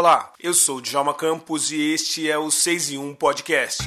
Olá, eu sou o Djalma Campos e este é o 6 em 1 Podcast.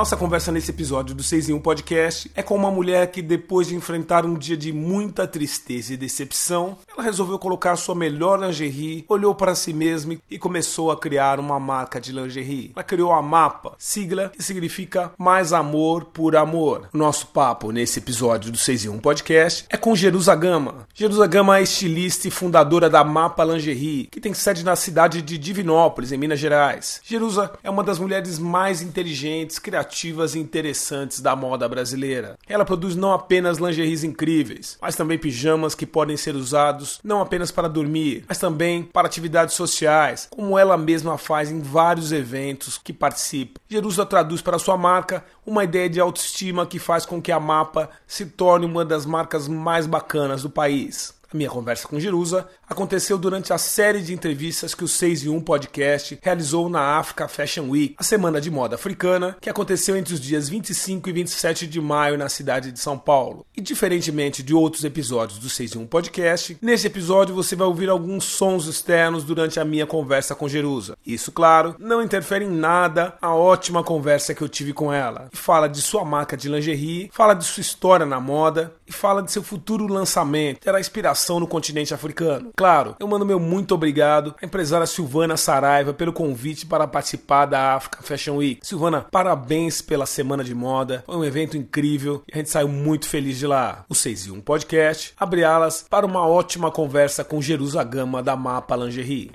Nossa conversa nesse episódio do 6 em 1 Podcast é com uma mulher que, depois de enfrentar um dia de muita tristeza e decepção, ela resolveu colocar sua melhor lingerie, olhou para si mesma e começou a criar uma marca de lingerie. Ela criou a MAPA, sigla que significa Mais Amor por Amor. Nosso papo nesse episódio do 6 em 1 Podcast é com Jerusa Gama. Jerusa Gama é estilista e fundadora da MAPA Lingerie, que tem sede na cidade de Divinópolis, em Minas Gerais. Jerusa é uma das mulheres mais inteligentes, criativas criativas e interessantes da moda brasileira. Ela produz não apenas lingeries incríveis, mas também pijamas que podem ser usados não apenas para dormir, mas também para atividades sociais, como ela mesma faz em vários eventos que participa. Jerusa traduz para sua marca uma ideia de autoestima que faz com que a Mapa se torne uma das marcas mais bacanas do país. A minha conversa com Jerusa aconteceu durante a série de entrevistas que o 6 em 1 Podcast realizou na Africa Fashion Week, a semana de moda africana, que aconteceu entre os dias 25 e 27 de maio na cidade de São Paulo. E diferentemente de outros episódios do 6 em 1 Podcast, nesse episódio você vai ouvir alguns sons externos durante a minha conversa com Jerusa. Isso, claro, não interfere em nada a ótima conversa que eu tive com ela. E fala de sua marca de lingerie, fala de sua história na moda e fala de seu futuro lançamento. Terá inspiração no continente africano. Claro, eu mando meu muito obrigado à empresária Silvana Saraiva pelo convite para participar da Africa Fashion Week. Silvana, parabéns pela semana de moda. Foi um evento incrível e a gente saiu muito feliz de lá. O 6 e 1 Podcast abre alas para uma ótima conversa com Jerusa Gama da Mapa Lingerie.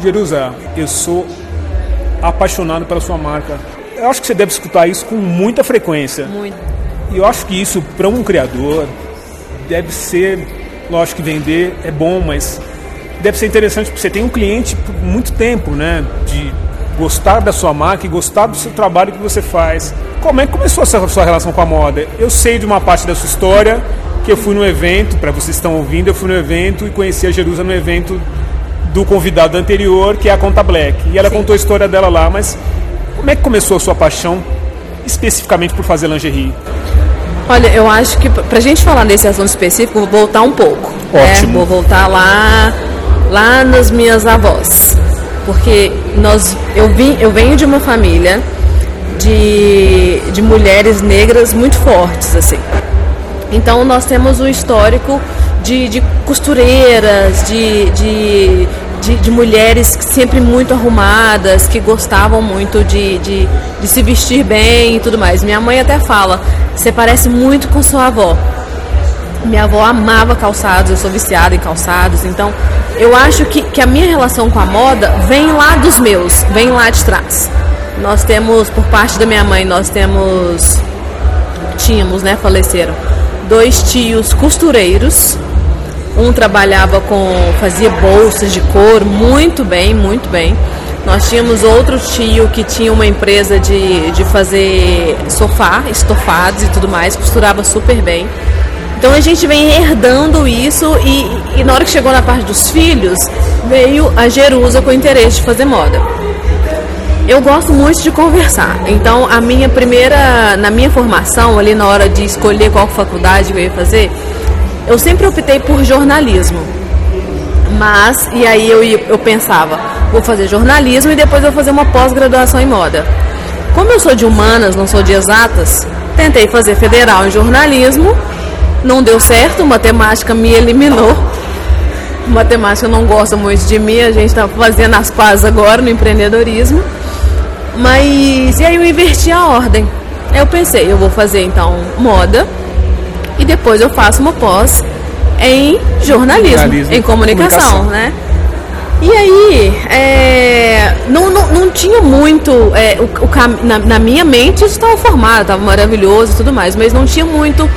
Jerusa, eu sou apaixonado pela sua marca. Eu acho que você deve escutar isso com muita frequência. Muito. E eu acho que isso, para um criador, deve ser Lógico que vender é bom, mas deve ser interessante porque você tem um cliente por muito tempo, né? De gostar da sua marca e gostar do seu trabalho que você faz. Como é que começou essa sua relação com a moda? Eu sei de uma parte da sua história que eu fui no evento, para vocês que estão ouvindo, eu fui no evento e conheci a Jerusa no evento do convidado anterior, que é a Conta Black. E ela Sim. contou a história dela lá, mas como é que começou a sua paixão especificamente por fazer lingerie? Olha, eu acho que pra gente falar desse assunto específico, vou voltar um pouco. Né? Ótimo. Vou voltar lá, lá nas minhas avós. Porque nós, eu, vim, eu venho de uma família de, de mulheres negras muito fortes, assim. Então nós temos um histórico de, de costureiras, de, de de, de, mulheres sempre muito arrumadas, que gostavam muito de, de, de, se vestir bem e tudo mais. Minha mãe até fala: você parece muito com sua avó. Minha avó amava calçados, eu sou viciada em calçados, então eu acho que, que a minha relação com a moda vem lá dos meus, vem lá de trás. Nós temos, por parte da minha mãe, nós temos, tínhamos, né, faleceram, dois tios costureiros um trabalhava com, fazia bolsas de couro, muito bem, muito bem. Nós tínhamos outro tio que tinha uma empresa de, de fazer sofá, estofados e tudo mais, costurava super bem. Então a gente vem herdando isso e, e na hora que chegou na parte dos filhos, veio a Jerusa com o interesse de fazer moda. Eu gosto muito de conversar. Então a minha primeira, na minha formação, ali na hora de escolher qual faculdade eu ia fazer, eu sempre optei por jornalismo. Mas, e aí eu, eu pensava, vou fazer jornalismo e depois vou fazer uma pós-graduação em moda. Como eu sou de humanas, não sou de exatas, tentei fazer federal em jornalismo, não deu certo, matemática me eliminou. Matemática não gosta muito de mim, a gente está fazendo as pazes agora no empreendedorismo. Mas, e aí eu inverti a ordem. Eu pensei, eu vou fazer então moda, e depois eu faço uma pós em jornalismo, jornalismo em comunicação, comunicação, né? E aí, é, não, não, não tinha muito. É, o, o, na, na, minha mente isso estava formado, estava maravilhoso e tudo mais, mas não tinha muito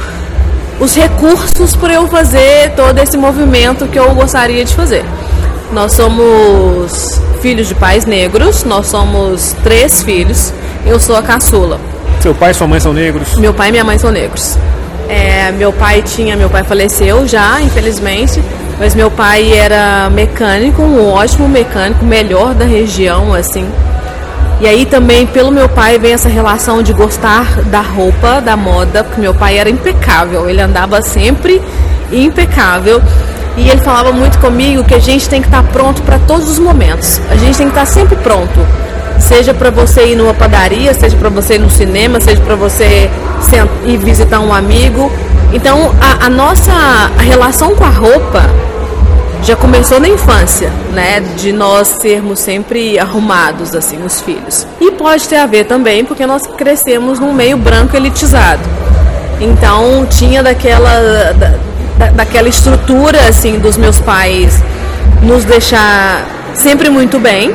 os recursos para eu fazer todo esse movimento que eu gostaria de fazer. Nós somos filhos de pais negros. Nós somos três filhos. Eu sou a caçula. Seu pai e sua mãe são negros? Meu pai e minha mãe são negros. É, meu pai tinha, meu pai faleceu já, infelizmente, mas meu pai era mecânico, um ótimo mecânico, melhor da região, assim. E aí também pelo meu pai vem essa relação de gostar da roupa, da moda, porque meu pai era impecável, ele andava sempre impecável. E ele falava muito comigo que a gente tem que estar pronto para todos os momentos. A gente tem que estar sempre pronto. Seja para você ir numa padaria, seja para você ir no cinema, seja para você ir visitar um amigo. Então a, a nossa relação com a roupa já começou na infância, né? De nós sermos sempre arrumados, assim, os filhos. E pode ter a ver também porque nós crescemos num meio branco elitizado. Então tinha daquela, da, daquela estrutura, assim, dos meus pais nos deixar sempre muito bem,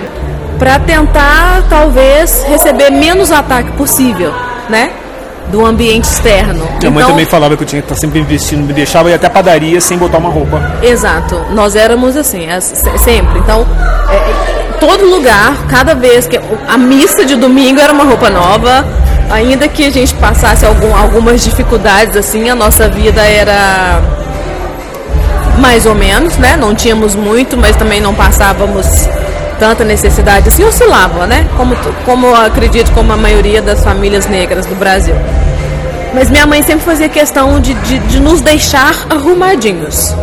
para tentar talvez receber menos ataque possível, né? do ambiente externo. Minha então, mãe também falava que eu tinha que estar sempre investindo, me deixava ir até padaria sem botar uma roupa. Exato, nós éramos assim, sempre. Então, é, todo lugar, cada vez que a missa de domingo era uma roupa nova, ainda que a gente passasse algum, algumas dificuldades assim, a nossa vida era mais ou menos, né? Não tínhamos muito, mas também não passávamos tanta necessidade, assim oscilava, né? Como, como acredito, como a maioria das famílias negras do Brasil. Mas minha mãe sempre fazia questão de, de, de nos deixar arrumadinhos.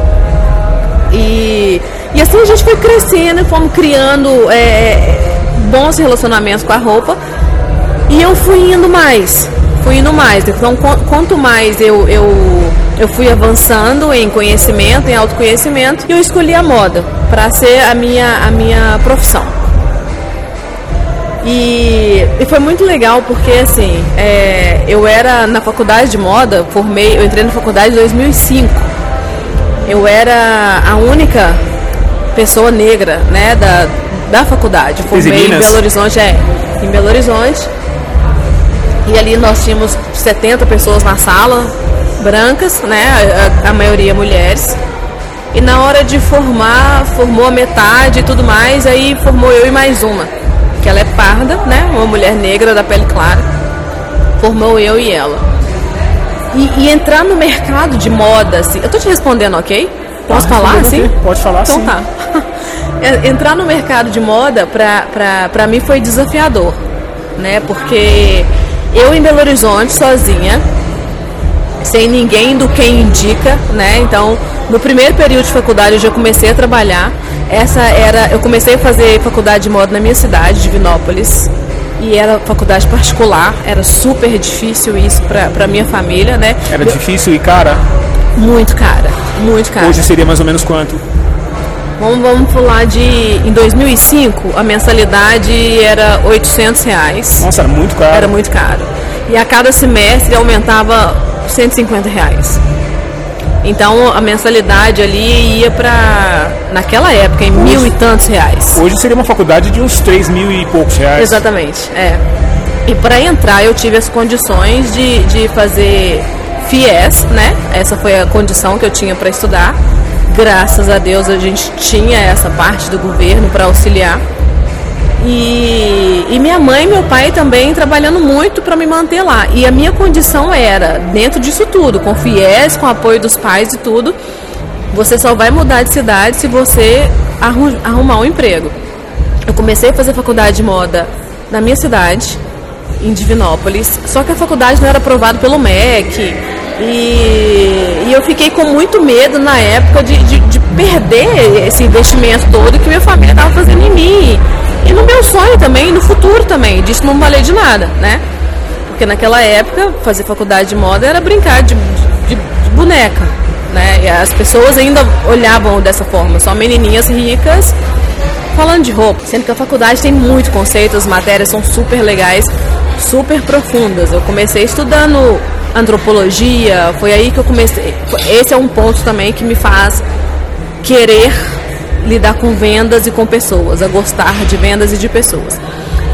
E, e assim a gente foi crescendo, fomos criando é, bons relacionamentos com a roupa. E eu fui indo mais, fui indo mais. Então, quanto mais eu, eu, eu fui avançando em conhecimento, em autoconhecimento, eu escolhi a moda para ser a minha, a minha profissão. E, e foi muito legal porque assim, é, eu era na faculdade de moda, formei, eu entrei na faculdade em 2005. Eu era a única pessoa negra, né, da, da faculdade. Formei em Belo Horizonte, é, em Belo Horizonte. E ali nós tínhamos 70 pessoas na sala, brancas, né, a, a maioria mulheres. E na hora de formar, formou a metade e tudo mais, aí formou eu e mais uma, que ela é parda, né? Uma mulher negra da pele clara. Formou eu e ela. E, e entrar no mercado de moda, assim. Eu tô te respondendo, ok? Posso falar assim? Pode falar então, sim. tá. entrar no mercado de moda, pra, pra, pra mim, foi desafiador, né? Porque eu em Belo Horizonte, sozinha, sem ninguém do quem indica, né? Então, no primeiro período de faculdade eu já comecei a trabalhar. Essa era, eu comecei a fazer faculdade de moda na minha cidade, Divinópolis, e era faculdade particular, era super difícil isso para minha família, né? Era eu, difícil e cara? Muito cara, muito cara. Hoje seria mais ou menos quanto? Vamos, vamos falar de. Em 2005, a mensalidade era 800 reais. Nossa, era muito caro. Era muito caro. E a cada semestre aumentava 150 reais. Então a mensalidade ali ia para naquela época em mil e tantos reais. Hoje seria uma faculdade de uns três mil e poucos reais. Exatamente, é. E para entrar eu tive as condições de, de fazer FIES, né? Essa foi a condição que eu tinha para estudar. Graças a Deus a gente tinha essa parte do governo para auxiliar. E, e, minha mãe e meu pai também trabalhando muito para me manter lá. E a minha condição era, dentro disso tudo, com FIES, com apoio dos pais e tudo, você só vai mudar de cidade se você arrumar um emprego. Eu comecei a fazer faculdade de moda na minha cidade, em Divinópolis, só que a faculdade não era aprovada pelo MEC. E, e, eu fiquei com muito medo na época de, de, de perder esse investimento todo que minha família estava fazendo em mim. E no meu sonho também, no futuro também, disso não valeu de nada, né? Porque naquela época, fazer faculdade de moda era brincar de, de, de boneca, né? E as pessoas ainda olhavam dessa forma, só menininhas ricas falando de roupa. Sendo que a faculdade tem muito conceito, as matérias são super legais, super profundas. Eu comecei estudando antropologia, foi aí que eu comecei. Esse é um ponto também que me faz querer lidar com vendas e com pessoas, a gostar de vendas e de pessoas.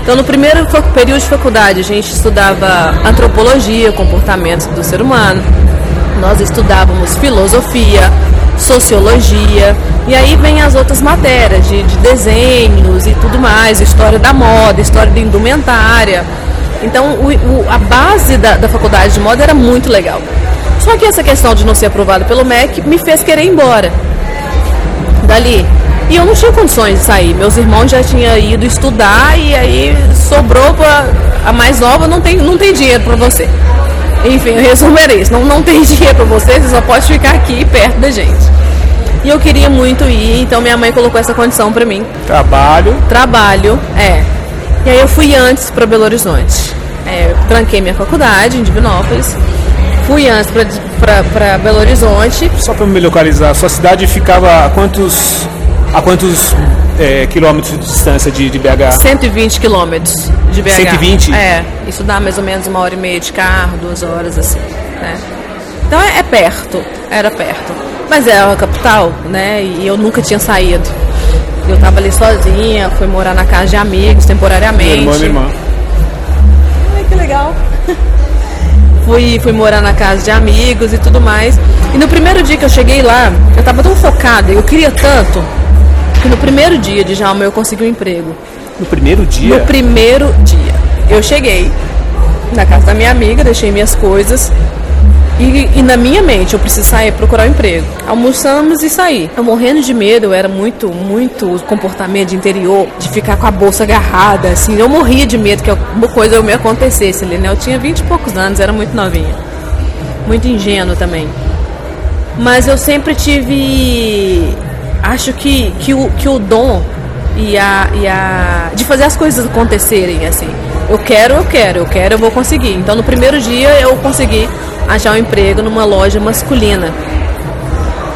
Então, no primeiro período de faculdade, a gente estudava antropologia, comportamento do ser humano. Nós estudávamos filosofia, sociologia, e aí vem as outras matérias de, de desenhos e tudo mais, história da moda, história da indumentária. Então o, o, a base da, da faculdade de moda era muito legal. Só que essa questão de não ser aprovado pelo MEC me fez querer ir embora dali. E eu não tinha condições de sair. Meus irmãos já tinham ido estudar e aí sobrou para a mais nova não tem, não tem dinheiro para você. Enfim, o resumo era isso. Não, não tem dinheiro para você, você só pode ficar aqui perto da gente. E eu queria muito ir, então minha mãe colocou essa condição para mim. Trabalho. Trabalho, é. E aí eu fui antes para Belo Horizonte. É, tranquei minha faculdade em Divinópolis. Fui antes para Belo Horizonte. Só para me localizar, sua cidade ficava a quantos, a quantos é, quilômetros de distância de, de BH? 120 quilômetros de BH. 120? É, isso dá mais ou menos uma hora e meia de carro, duas horas assim, né? Então é, é perto, era perto. Mas é a capital, né? E eu nunca tinha saído. Eu tava ali sozinha, fui morar na casa de amigos temporariamente. Minha irmã, minha irmã. Ai, que legal. fui, fui morar na casa de amigos e tudo mais. E no primeiro dia que eu cheguei lá, eu tava tão focada, eu queria tanto, que no primeiro dia de Jalma eu consegui um emprego. No primeiro dia? No primeiro dia. Eu cheguei na casa da minha amiga, deixei minhas coisas. E, e, na minha mente, eu preciso sair procurar um emprego. Almoçamos e saí. Eu morrendo de medo, eu era muito, muito comportamento de interior, de ficar com a bolsa agarrada, assim. Eu morria de medo que alguma coisa me acontecesse ali, né? Eu tinha vinte e poucos anos, era muito novinha. Muito ingênua também. Mas eu sempre tive. Acho que, que, o, que o dom e a, e a. de fazer as coisas acontecerem, assim. Eu quero, eu quero, eu quero, eu vou conseguir. Então no primeiro dia eu consegui achar um emprego numa loja masculina.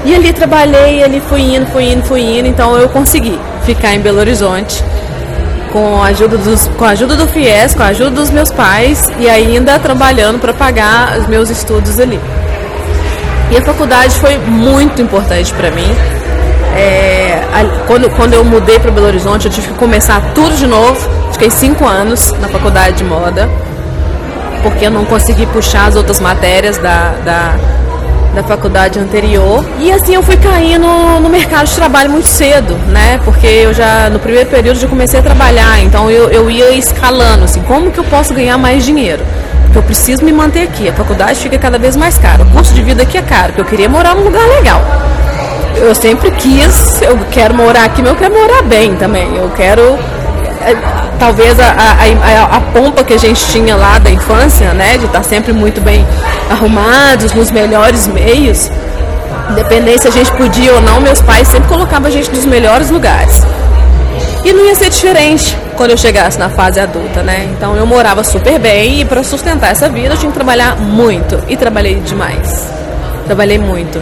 E ali trabalhei, ali fui indo, fui indo, fui indo, então eu consegui ficar em Belo Horizonte com a ajuda, dos, com a ajuda do FIES, com a ajuda dos meus pais e ainda trabalhando para pagar os meus estudos ali. E a faculdade foi muito importante para mim. É, quando, quando eu mudei para Belo Horizonte, eu tive que começar tudo de novo. Fiquei cinco anos na faculdade de moda porque eu não consegui puxar as outras matérias da, da, da faculdade anterior. E assim eu fui caindo no mercado de trabalho muito cedo, né? Porque eu já, no primeiro período, já comecei a trabalhar, então eu, eu ia escalando, assim, como que eu posso ganhar mais dinheiro? Porque eu preciso me manter aqui, a faculdade fica cada vez mais cara, o custo de vida aqui é caro, porque eu queria morar num lugar legal. Eu sempre quis, eu quero morar aqui, mas eu quero morar bem também. Eu quero é, talvez a, a, a, pompa que a gente tinha lá da infância, né, de estar sempre muito bem arrumados, nos melhores meios, independente se a gente podia ou não, meus pais sempre colocavam a gente nos melhores lugares. E não ia ser diferente quando eu chegasse na fase adulta, né? Então eu morava super bem e para sustentar essa vida eu tinha que trabalhar muito e trabalhei demais. Trabalhei muito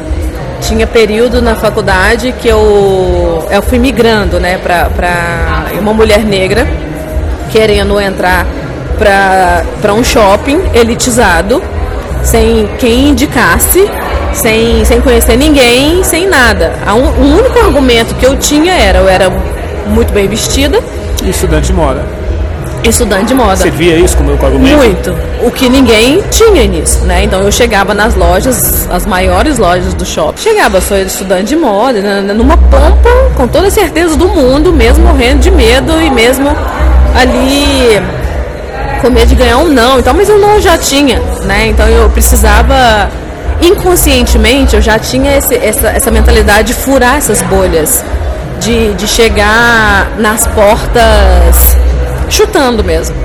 tinha período na faculdade que eu, eu fui migrando, né, para uma mulher negra querendo entrar para um shopping elitizado, sem quem indicasse, sem, sem conhecer ninguém, sem nada. O único argumento que eu tinha era, eu era muito bem vestida. E estudante de moda estudante de moda. Você via isso como argumento? Muito. O que ninguém tinha nisso, né? Então eu chegava nas lojas, as maiores lojas do shopping. Chegava, sou estudante de moda, né, né, numa pompa, com toda a certeza do mundo, mesmo morrendo de medo e mesmo ali com medo de ganhar um não. Então, mas eu não já tinha, né? Então eu precisava inconscientemente eu já tinha esse, essa, essa mentalidade de furar essas bolhas, de, de chegar nas portas chutando mesmo.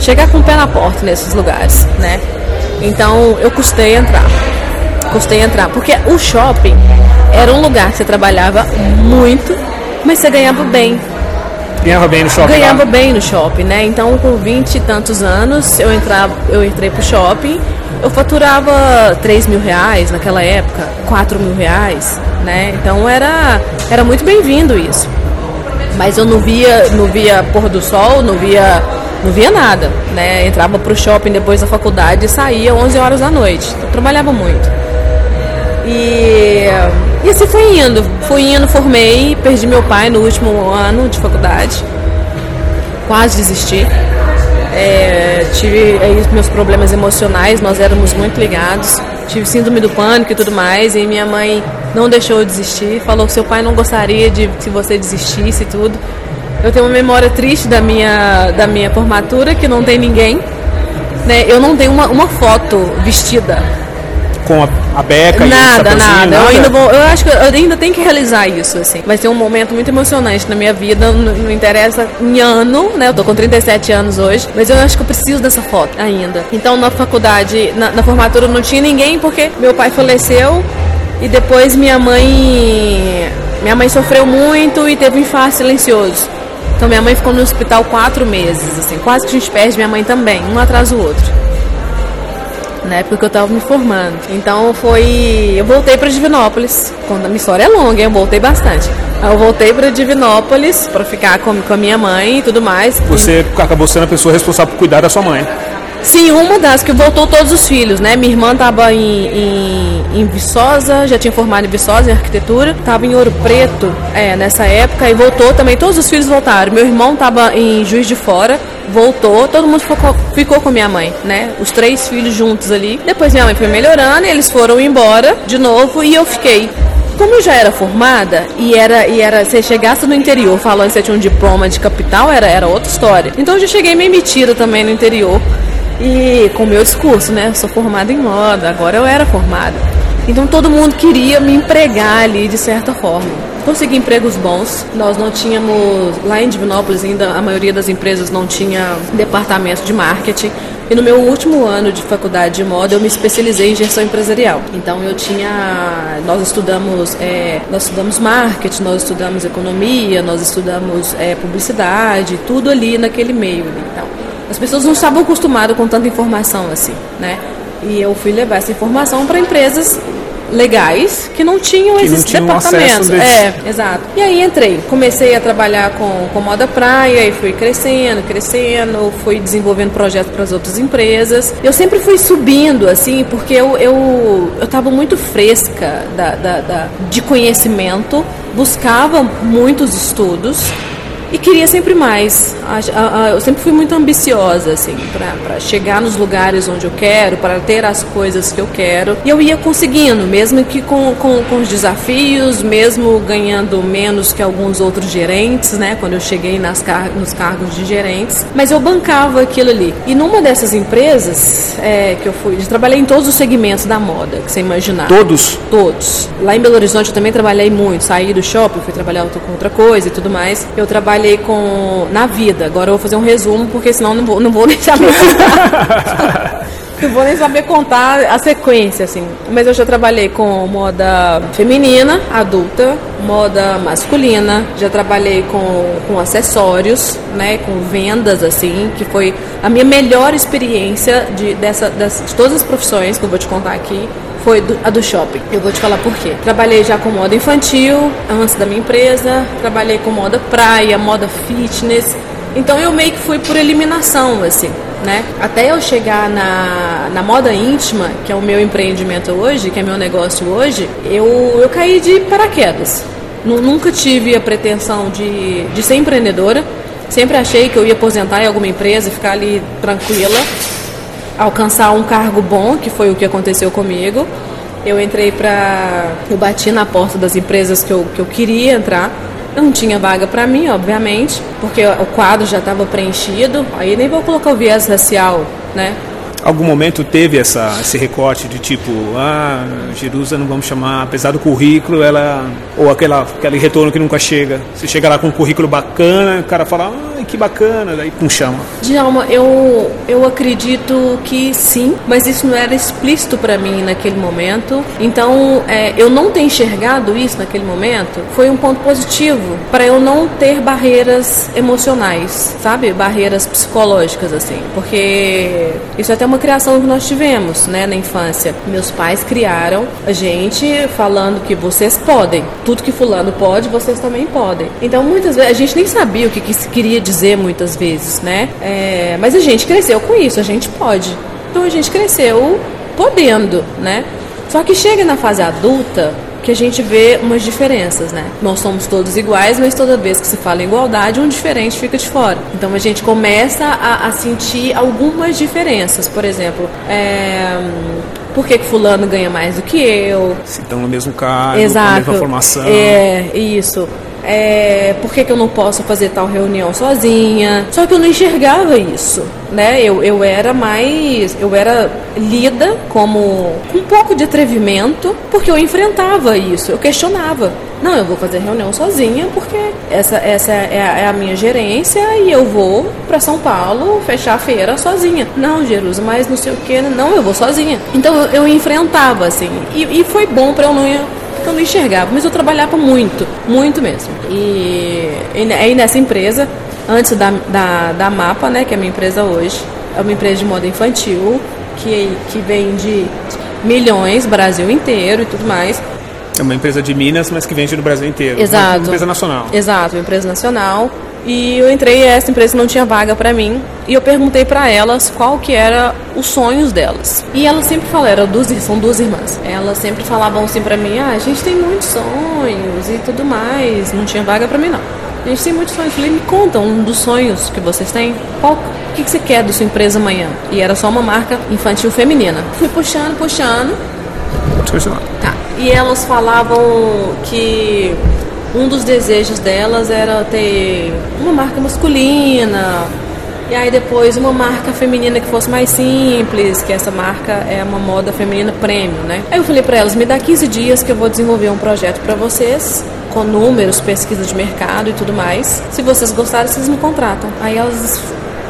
Chegar com o pé na porta nesses lugares, né? Então eu custei entrar. Custei entrar. Porque o shopping era um lugar que você trabalhava muito, mas você ganhava bem. Ganhava bem no shopping? Ganhava lá. bem no shopping, né? Então com 20 e tantos anos eu, entrava, eu entrei pro shopping, eu faturava 3 mil reais naquela época, 4 mil reais, né? Então era, era muito bem-vindo isso mas eu não via, não via pôr do sol, não via, não via nada, né? Entrava pro shopping depois da faculdade e saía 11 horas da noite. Eu trabalhava muito. E, e assim fui indo, fui indo, formei, perdi meu pai no último ano de faculdade, quase desisti. É, tive aí meus problemas emocionais, nós éramos muito ligados, tive síndrome do pânico e tudo mais, e minha mãe não deixou eu desistir, falou que seu pai não gostaria de se você desistisse e tudo. Eu tenho uma memória triste da minha, da minha formatura, que não tem ninguém. Né? Eu não tenho uma, uma foto vestida com a, a beca nada, e nada. nada. Eu ainda vou, eu acho que eu ainda tenho que realizar isso, assim. Vai ser um momento muito emocionante na minha vida, não, não interessa em ano, né? Eu tô com 37 anos hoje, mas eu acho que eu preciso dessa foto ainda. Então na faculdade, na, na formatura não tinha ninguém porque meu pai faleceu e depois minha mãe minha mãe sofreu muito e teve um infarto silencioso. Então minha mãe ficou no hospital quatro meses, assim, quase que a gente perde minha mãe também, um atrás do outro na época que eu estava me formando. Então foi. Eu voltei para Divinópolis. Quando a minha história é longa, eu voltei bastante. Eu voltei para Divinópolis para ficar com, com a minha mãe e tudo mais. Você acabou sendo a pessoa responsável por cuidar da sua mãe. Sim, uma das que voltou todos os filhos, né? Minha irmã estava em, em, em, Viçosa, já tinha formado em Viçosa, em arquitetura, estava em Ouro Preto é, nessa época e voltou também, todos os filhos voltaram. Meu irmão estava em Juiz de Fora, voltou, todo mundo ficou, ficou com minha mãe, né? Os três filhos juntos ali. Depois minha mãe foi melhorando, eles foram embora de novo e eu fiquei. Como eu já era formada e era e era você chegasse no interior falando que você tinha um diploma de capital, era era outra história. Então eu já cheguei meio metida também no interior e com meu discurso, né? Sou formada em moda, agora eu era formada. Então todo mundo queria me empregar ali de certa forma consegui empregos bons. Nós não tínhamos, lá em Divinópolis ainda a maioria das empresas não tinha departamento de marketing. E no meu último ano de faculdade de moda eu me especializei em gestão empresarial. Então eu tinha, nós estudamos, é, nós estudamos marketing, nós estudamos economia, nós estudamos é, publicidade, tudo ali naquele meio. Então as pessoas não estavam acostumadas com tanta informação assim, né? E eu fui levar essa informação para empresas legais que não tinham que esses não departamentos. É, exato. E aí entrei, comecei a trabalhar com, com moda praia e fui crescendo, crescendo, fui desenvolvendo projetos para as outras empresas. Eu sempre fui subindo, assim, porque eu eu estava muito fresca da, da, da, de conhecimento, buscava muitos estudos e queria sempre mais. Eu sempre fui muito ambiciosa, assim, para chegar nos lugares onde eu quero, para ter as coisas que eu quero. E eu ia conseguindo, mesmo que com, com, com os desafios, mesmo ganhando menos que alguns outros gerentes, né? Quando eu cheguei nas car nos cargos de gerentes. Mas eu bancava aquilo ali. E numa dessas empresas é, que eu fui, eu trabalhei em todos os segmentos da moda, que você imaginar. Todos? Todos. Lá em Belo Horizonte eu também trabalhei muito. Saí do shopping, fui trabalhar com outra coisa e tudo mais. Eu trabalhei trabalhei com na vida. Agora eu vou fazer um resumo porque senão não vou, não vou nem saber contar. não vou nem saber contar a sequência assim. Mas eu já trabalhei com moda feminina, adulta, moda masculina, já trabalhei com, com acessórios, né, com vendas assim, que foi a minha melhor experiência de dessa das, de todas as profissões que eu vou te contar aqui foi a do shopping. Eu vou te falar por quê. Trabalhei já com moda infantil antes da minha empresa, trabalhei com moda praia, moda fitness. Então eu meio que fui por eliminação, assim, né? Até eu chegar na, na moda íntima, que é o meu empreendimento hoje, que é meu negócio hoje, eu, eu caí de paraquedas. Nunca tive a pretensão de, de ser empreendedora. Sempre achei que eu ia aposentar em alguma empresa e ficar ali tranquila alcançar um cargo bom, que foi o que aconteceu comigo. Eu entrei para. Eu bati na porta das empresas que eu, que eu queria entrar. Não tinha vaga para mim, obviamente, porque o quadro já estava preenchido. Aí nem vou colocar o viés racial, né? Algum momento teve essa, esse recorte de tipo, ah, Jerusa não vamos chamar, apesar do currículo, ela. Ou aquela, aquele retorno que nunca chega. Você chega lá com um currículo bacana, o cara fala, ah, que bacana, daí não chama. Djalma, eu, eu acredito que sim, mas isso não era explícito para mim naquele momento. Então, é, eu não ter enxergado isso naquele momento foi um ponto positivo para eu não ter barreiras emocionais, sabe? Barreiras psicológicas, assim. Porque isso é até uma criação que nós tivemos, né, na infância. Meus pais criaram a gente falando que vocês podem, tudo que fulano pode, vocês também podem. Então, muitas vezes, a gente nem sabia o que, que isso queria dizer muitas vezes, né? É, mas a gente cresceu com isso, a gente pode. Então, a gente cresceu podendo, né? Só que chega na fase adulta, que a gente vê umas diferenças, né? Nós somos todos iguais, mas toda vez que se fala em igualdade, um diferente fica de fora. Então a gente começa a, a sentir algumas diferenças. Por exemplo, é, por que, que fulano ganha mais do que eu. Se estão no mesmo cargo, Exato. com a mesma formação. É, isso. É, por que, que eu não posso fazer tal reunião sozinha? Só que eu não enxergava isso, né? Eu, eu era mais, eu era lida como com um pouco de atrevimento, porque eu enfrentava isso, eu questionava. Não, eu vou fazer reunião sozinha porque essa, essa é, a, é a minha gerência e eu vou para São Paulo fechar a feira sozinha. Não, Jerusa, mas não sei o que, não, eu vou sozinha. Então eu, eu enfrentava assim, e, e foi bom para eu não eu não enxergava, mas eu trabalhava muito, muito mesmo. E, e aí nessa empresa, antes da, da, da MAPA, né, que é a minha empresa hoje, é uma empresa de moda infantil que, que vende milhões, Brasil inteiro e tudo mais. É uma empresa de Minas, mas que vende no Brasil inteiro. Exato. Uma empresa nacional. Exato, uma empresa nacional. E eu entrei e essa empresa não tinha vaga para mim. E eu perguntei para elas qual que era os sonhos delas. E elas sempre falaram, duas, são duas irmãs. Elas sempre falavam assim para mim: "Ah, a gente tem muitos sonhos e tudo mais. Não tinha vaga para mim não. A gente tem muitos sonhos. Eu falei, me conta um dos sonhos que vocês têm. Qual, o que, que você quer da sua empresa amanhã? E era só uma marca infantil feminina. Fui puxando, puxando. Pode continuar. Tá. E elas falavam que um dos desejos delas era ter uma marca masculina. E aí depois uma marca feminina que fosse mais simples, que essa marca é uma moda feminina premium, né? Aí eu falei para elas, me dá 15 dias que eu vou desenvolver um projeto para vocês com números, pesquisa de mercado e tudo mais. Se vocês gostarem, vocês me contratam. Aí elas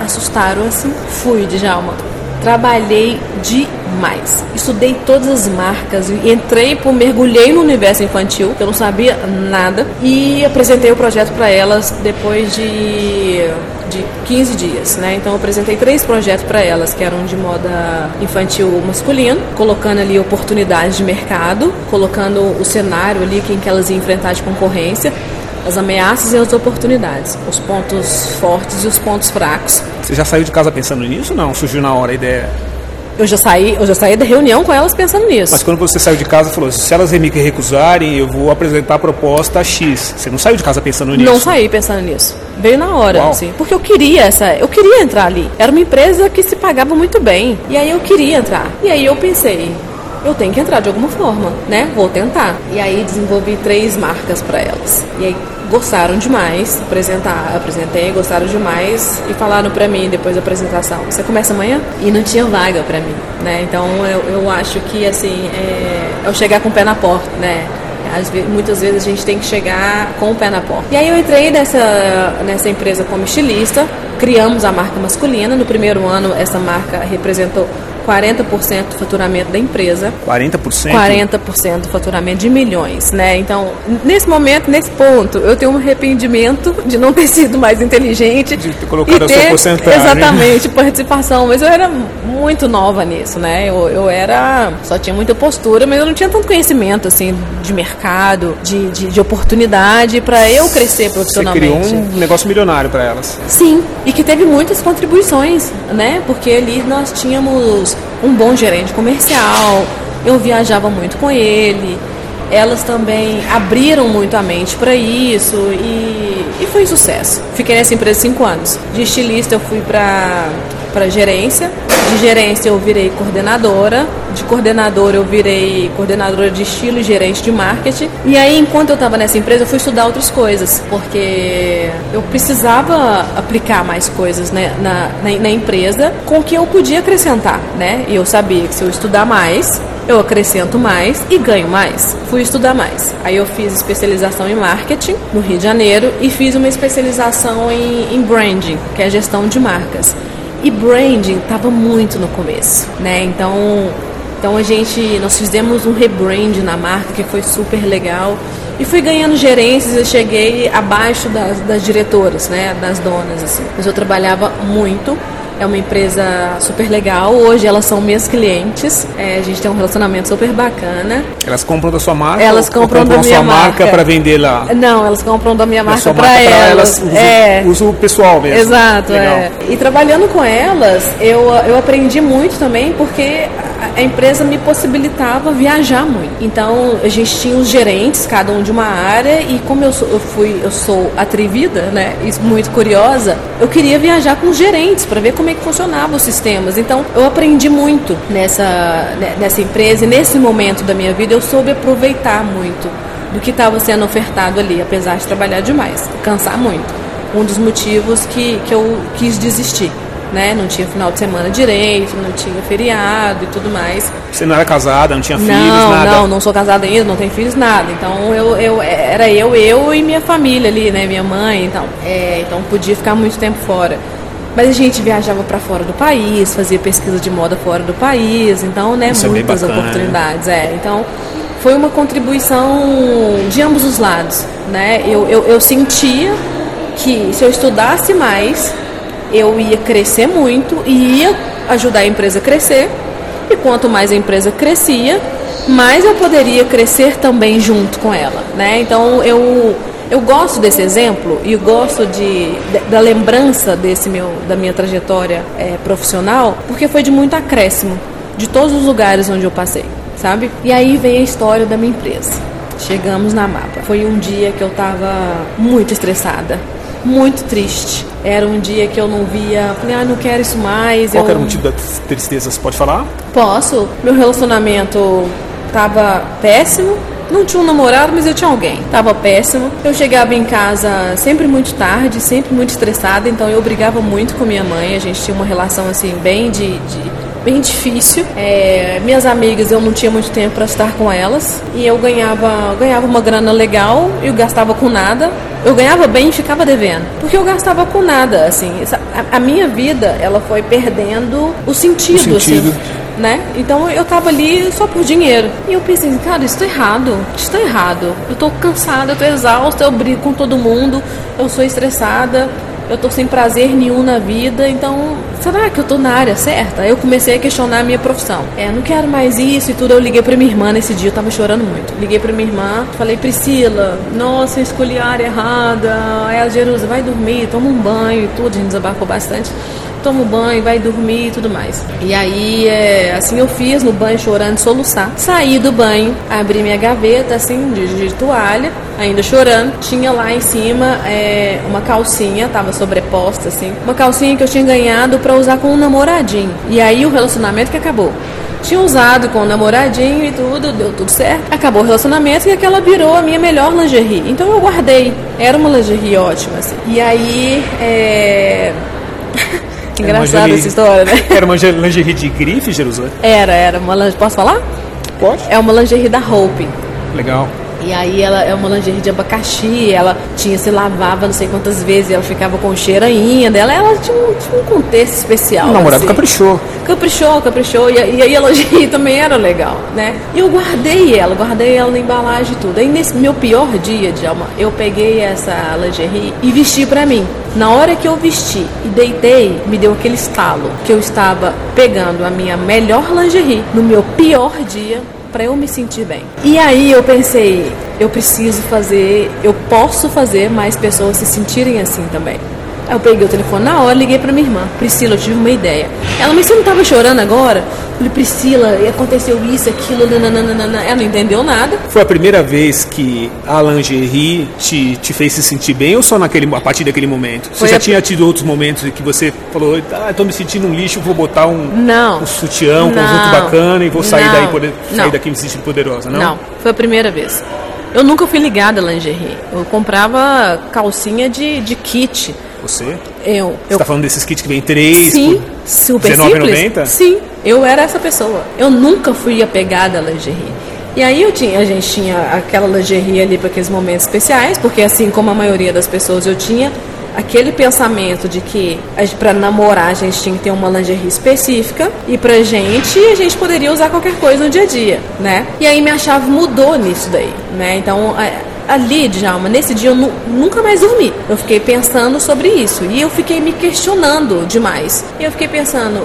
assustaram assim. Fui, Djalma. Trabalhei demais. Estudei todas as marcas, entrei por mergulhei no universo infantil, eu não sabia nada e apresentei o projeto para elas depois de de 15 dias, né? Então eu apresentei três projetos para elas, que eram de moda infantil masculino, colocando ali oportunidades de mercado, colocando o cenário ali em que elas iam enfrentar de concorrência, as ameaças e as oportunidades, os pontos fortes e os pontos fracos. Você já saiu de casa pensando nisso? Não, surgiu na hora a ideia. Eu já saí, eu já saí da reunião com elas pensando nisso. Mas quando você saiu de casa, falou: se elas me recusarem, eu vou apresentar a proposta X. Você não saiu de casa pensando nisso? Não saí pensando nisso. Veio na hora, Uau. assim. Porque eu queria essa. Eu queria entrar ali. Era uma empresa que se pagava muito bem. E aí eu queria entrar. E aí eu pensei. Eu tenho que entrar de alguma forma, né? Vou tentar. E aí desenvolvi três marcas para elas. E aí gostaram demais, apresentar, apresentei, gostaram demais e falaram para mim depois da apresentação, você começa amanhã? E não tinha vaga para mim, né? Então eu, eu acho que assim é, é chegar com o pé na porta, né? Vezes, muitas vezes a gente tem que chegar com o pé na porta. E aí eu entrei nessa, nessa empresa como estilista, criamos a marca masculina. No primeiro ano, essa marca representou 40% do faturamento da empresa. 40%? 40% do faturamento de milhões, né? Então, nesse momento, nesse ponto, eu tenho um arrependimento de não ter sido mais inteligente. De ter colocado e a sua porcentagem. Exatamente, participação. Mas eu era muito nova nisso, né? Eu, eu era. Só tinha muita postura, mas eu não tinha tanto conhecimento, assim, de mercado, de, de, de oportunidade para eu crescer profissionalmente. Você criou um negócio milionário para elas. Sim, e que teve muitas contribuições, né? Porque ali nós tínhamos um bom gerente comercial, eu viajava muito com ele, elas também abriram muito a mente para isso e, e foi um sucesso. Fiquei nessa empresa cinco anos. De estilista eu fui para para gerência, de gerência eu virei coordenadora, de coordenadora eu virei coordenadora de estilo e gerente de marketing. E aí, enquanto eu estava nessa empresa, eu fui estudar outras coisas, porque eu precisava aplicar mais coisas né, na, na, na empresa com que eu podia acrescentar, né? E eu sabia que se eu estudar mais, eu acrescento mais e ganho mais. Fui estudar mais. Aí eu fiz especialização em marketing no Rio de Janeiro e fiz uma especialização em, em branding, que é gestão de marcas. E branding estava muito no começo, né? Então, então a gente, nós fizemos um rebrand na marca que foi super legal e fui ganhando gerências. Eu cheguei abaixo das, das diretoras, né? Das donas, assim. Mas eu trabalhava muito é uma empresa super legal. Hoje elas são minhas clientes. É, a gente tem um relacionamento super bacana. Elas compram da sua marca? Elas compram, compram da minha sua marca, para vender lá? Não, elas compram da minha marca para pra elas. uso, é. uso pessoal mesmo. Exato, é. E trabalhando com elas, eu, eu aprendi muito também, porque a empresa me possibilitava viajar muito. Então a gente tinha os gerentes, cada um de uma área, e como eu, sou, eu fui, eu sou atrevida, né, e muito curiosa, eu queria viajar com os gerentes para ver como é que funcionavam os sistemas. Então eu aprendi muito nessa, né, nessa empresa e nesse momento da minha vida eu soube aproveitar muito do que estava sendo ofertado ali, apesar de trabalhar demais, cansar muito. Um dos motivos que, que eu quis desistir né? Não tinha final de semana direito, não tinha feriado e tudo mais. Você não era casada, não tinha filhos, não, nada? Não, não sou casada ainda, não tenho filhos, nada. Então eu, eu era eu, eu e minha família ali, né? Minha mãe, então, é, então podia ficar muito tempo fora. Mas a gente viajava para fora do país, fazia pesquisa de moda fora do país, então, né, Isso muitas é oportunidades, é. Então, foi uma contribuição de ambos os lados, né? Eu, eu, eu sentia que se eu estudasse mais, eu ia crescer muito e ia ajudar a empresa a crescer. E quanto mais a empresa crescia, mais eu poderia crescer também junto com ela, né? Então eu eu gosto desse exemplo e gosto de, da lembrança desse meu da minha trajetória é, profissional, porque foi de muito acréscimo de todos os lugares onde eu passei, sabe? E aí vem a história da minha empresa. Chegamos na Mapa. Foi um dia que eu estava muito estressada, muito triste. Era um dia que eu não via, falei, ah, não quero isso mais. Qual eu... era o motivo da tristeza? Você pode falar? Posso. Meu relacionamento tava péssimo. Não tinha um namorado, mas eu tinha alguém. Tava péssimo. Eu chegava em casa sempre muito tarde, sempre muito estressada, então eu brigava muito com minha mãe. A gente tinha uma relação assim bem de, de bem difícil. É, minhas amigas, eu não tinha muito tempo para estar com elas e eu ganhava, ganhava uma grana legal e eu gastava com nada. Eu ganhava bem e ficava devendo, porque eu gastava com nada, assim. A, a minha vida, ela foi perdendo o sentido, o sentido. assim né? Então eu tava ali só por dinheiro. E eu pensei, cara, isso tá errado. Isso tá errado. Eu tô cansada, eu tô exausta, eu brigo com todo mundo, eu sou estressada, eu tô sem prazer nenhum na vida, então será que eu tô na área certa? Eu comecei a questionar a minha profissão. É, não quero mais isso e tudo. Eu liguei pra minha irmã nesse dia, eu tava chorando muito. Liguei pra minha irmã, falei, Priscila, nossa, eu escolhi a área errada. Aí ela, Jerusa, vai dormir, toma um banho e tudo. A gente desabafou bastante toma um banho, vai dormir e tudo mais. E aí, é, assim eu fiz no banho, chorando, soluçar. Saí do banho, abri minha gaveta, assim, de, de toalha, ainda chorando. Tinha lá em cima é, uma calcinha, tava sobreposta, assim. Uma calcinha que eu tinha ganhado para usar com um namoradinho. E aí o relacionamento que acabou tinha usado com o namoradinho e tudo, deu tudo certo. Acabou o relacionamento e aquela virou a minha melhor lingerie. Então eu guardei. Era uma lingerie ótima, assim. E aí, é... Engraçada lingerie... essa história, né? Era uma lingerie de grife, Jerusalém? Era, era uma lingerie. Posso falar? Pode. É uma lingerie da Hope. Legal. E aí ela é uma lingerie de abacaxi, ela tinha, se lavava não sei quantas vezes, ela ficava com cheiro ainda. Ela, ela tinha, um, tinha um contexto especial. O namorado assim. caprichou. Caprichou, caprichou. E, e aí a lingerie também era legal, né? E eu guardei ela, guardei ela na embalagem e tudo. Aí nesse meu pior dia, Djalma, eu peguei essa lingerie e vesti pra mim. Na hora que eu vesti e deitei, me deu aquele estalo que eu estava pegando a minha melhor lingerie no meu pior dia para eu me sentir bem. E aí eu pensei, eu preciso fazer, eu posso fazer mais pessoas se sentirem assim também. Aí eu peguei o telefone na hora, liguei para minha irmã. Priscila, eu tive uma ideia. Ela, mas você não tava chorando agora? Eu falei, Priscila, aconteceu isso, aquilo, nananana. Ela não entendeu nada. Foi a primeira vez que a lingerie te, te fez se sentir bem ou só naquele, a partir daquele momento? Você Foi já a... tinha tido outros momentos em que você falou, ah, tô me sentindo um lixo, vou botar um, não. um sutiã, um não. conjunto bacana e vou sair, não. daí, poder, sair daqui me sentindo poderosa, não? Não, foi a primeira vez. Eu nunca fui ligada a lingerie. Eu comprava calcinha de, de kit. Você? Eu. Você eu... tá falando desses kits que vem três? Sim, super simples. Sim, eu era essa pessoa. Eu nunca fui apegada à lingerie. E aí eu tinha, a gente tinha aquela lingerie ali para aqueles momentos especiais, porque assim como a maioria das pessoas eu tinha aquele pensamento de que para namorar a gente tinha que ter uma lingerie específica e pra gente a gente poderia usar qualquer coisa no dia a dia, né? E aí minha chave mudou nisso daí, né? Então ali, Djalma, nesse dia eu nunca mais dormi. Eu fiquei pensando sobre isso e eu fiquei me questionando demais. E eu fiquei pensando,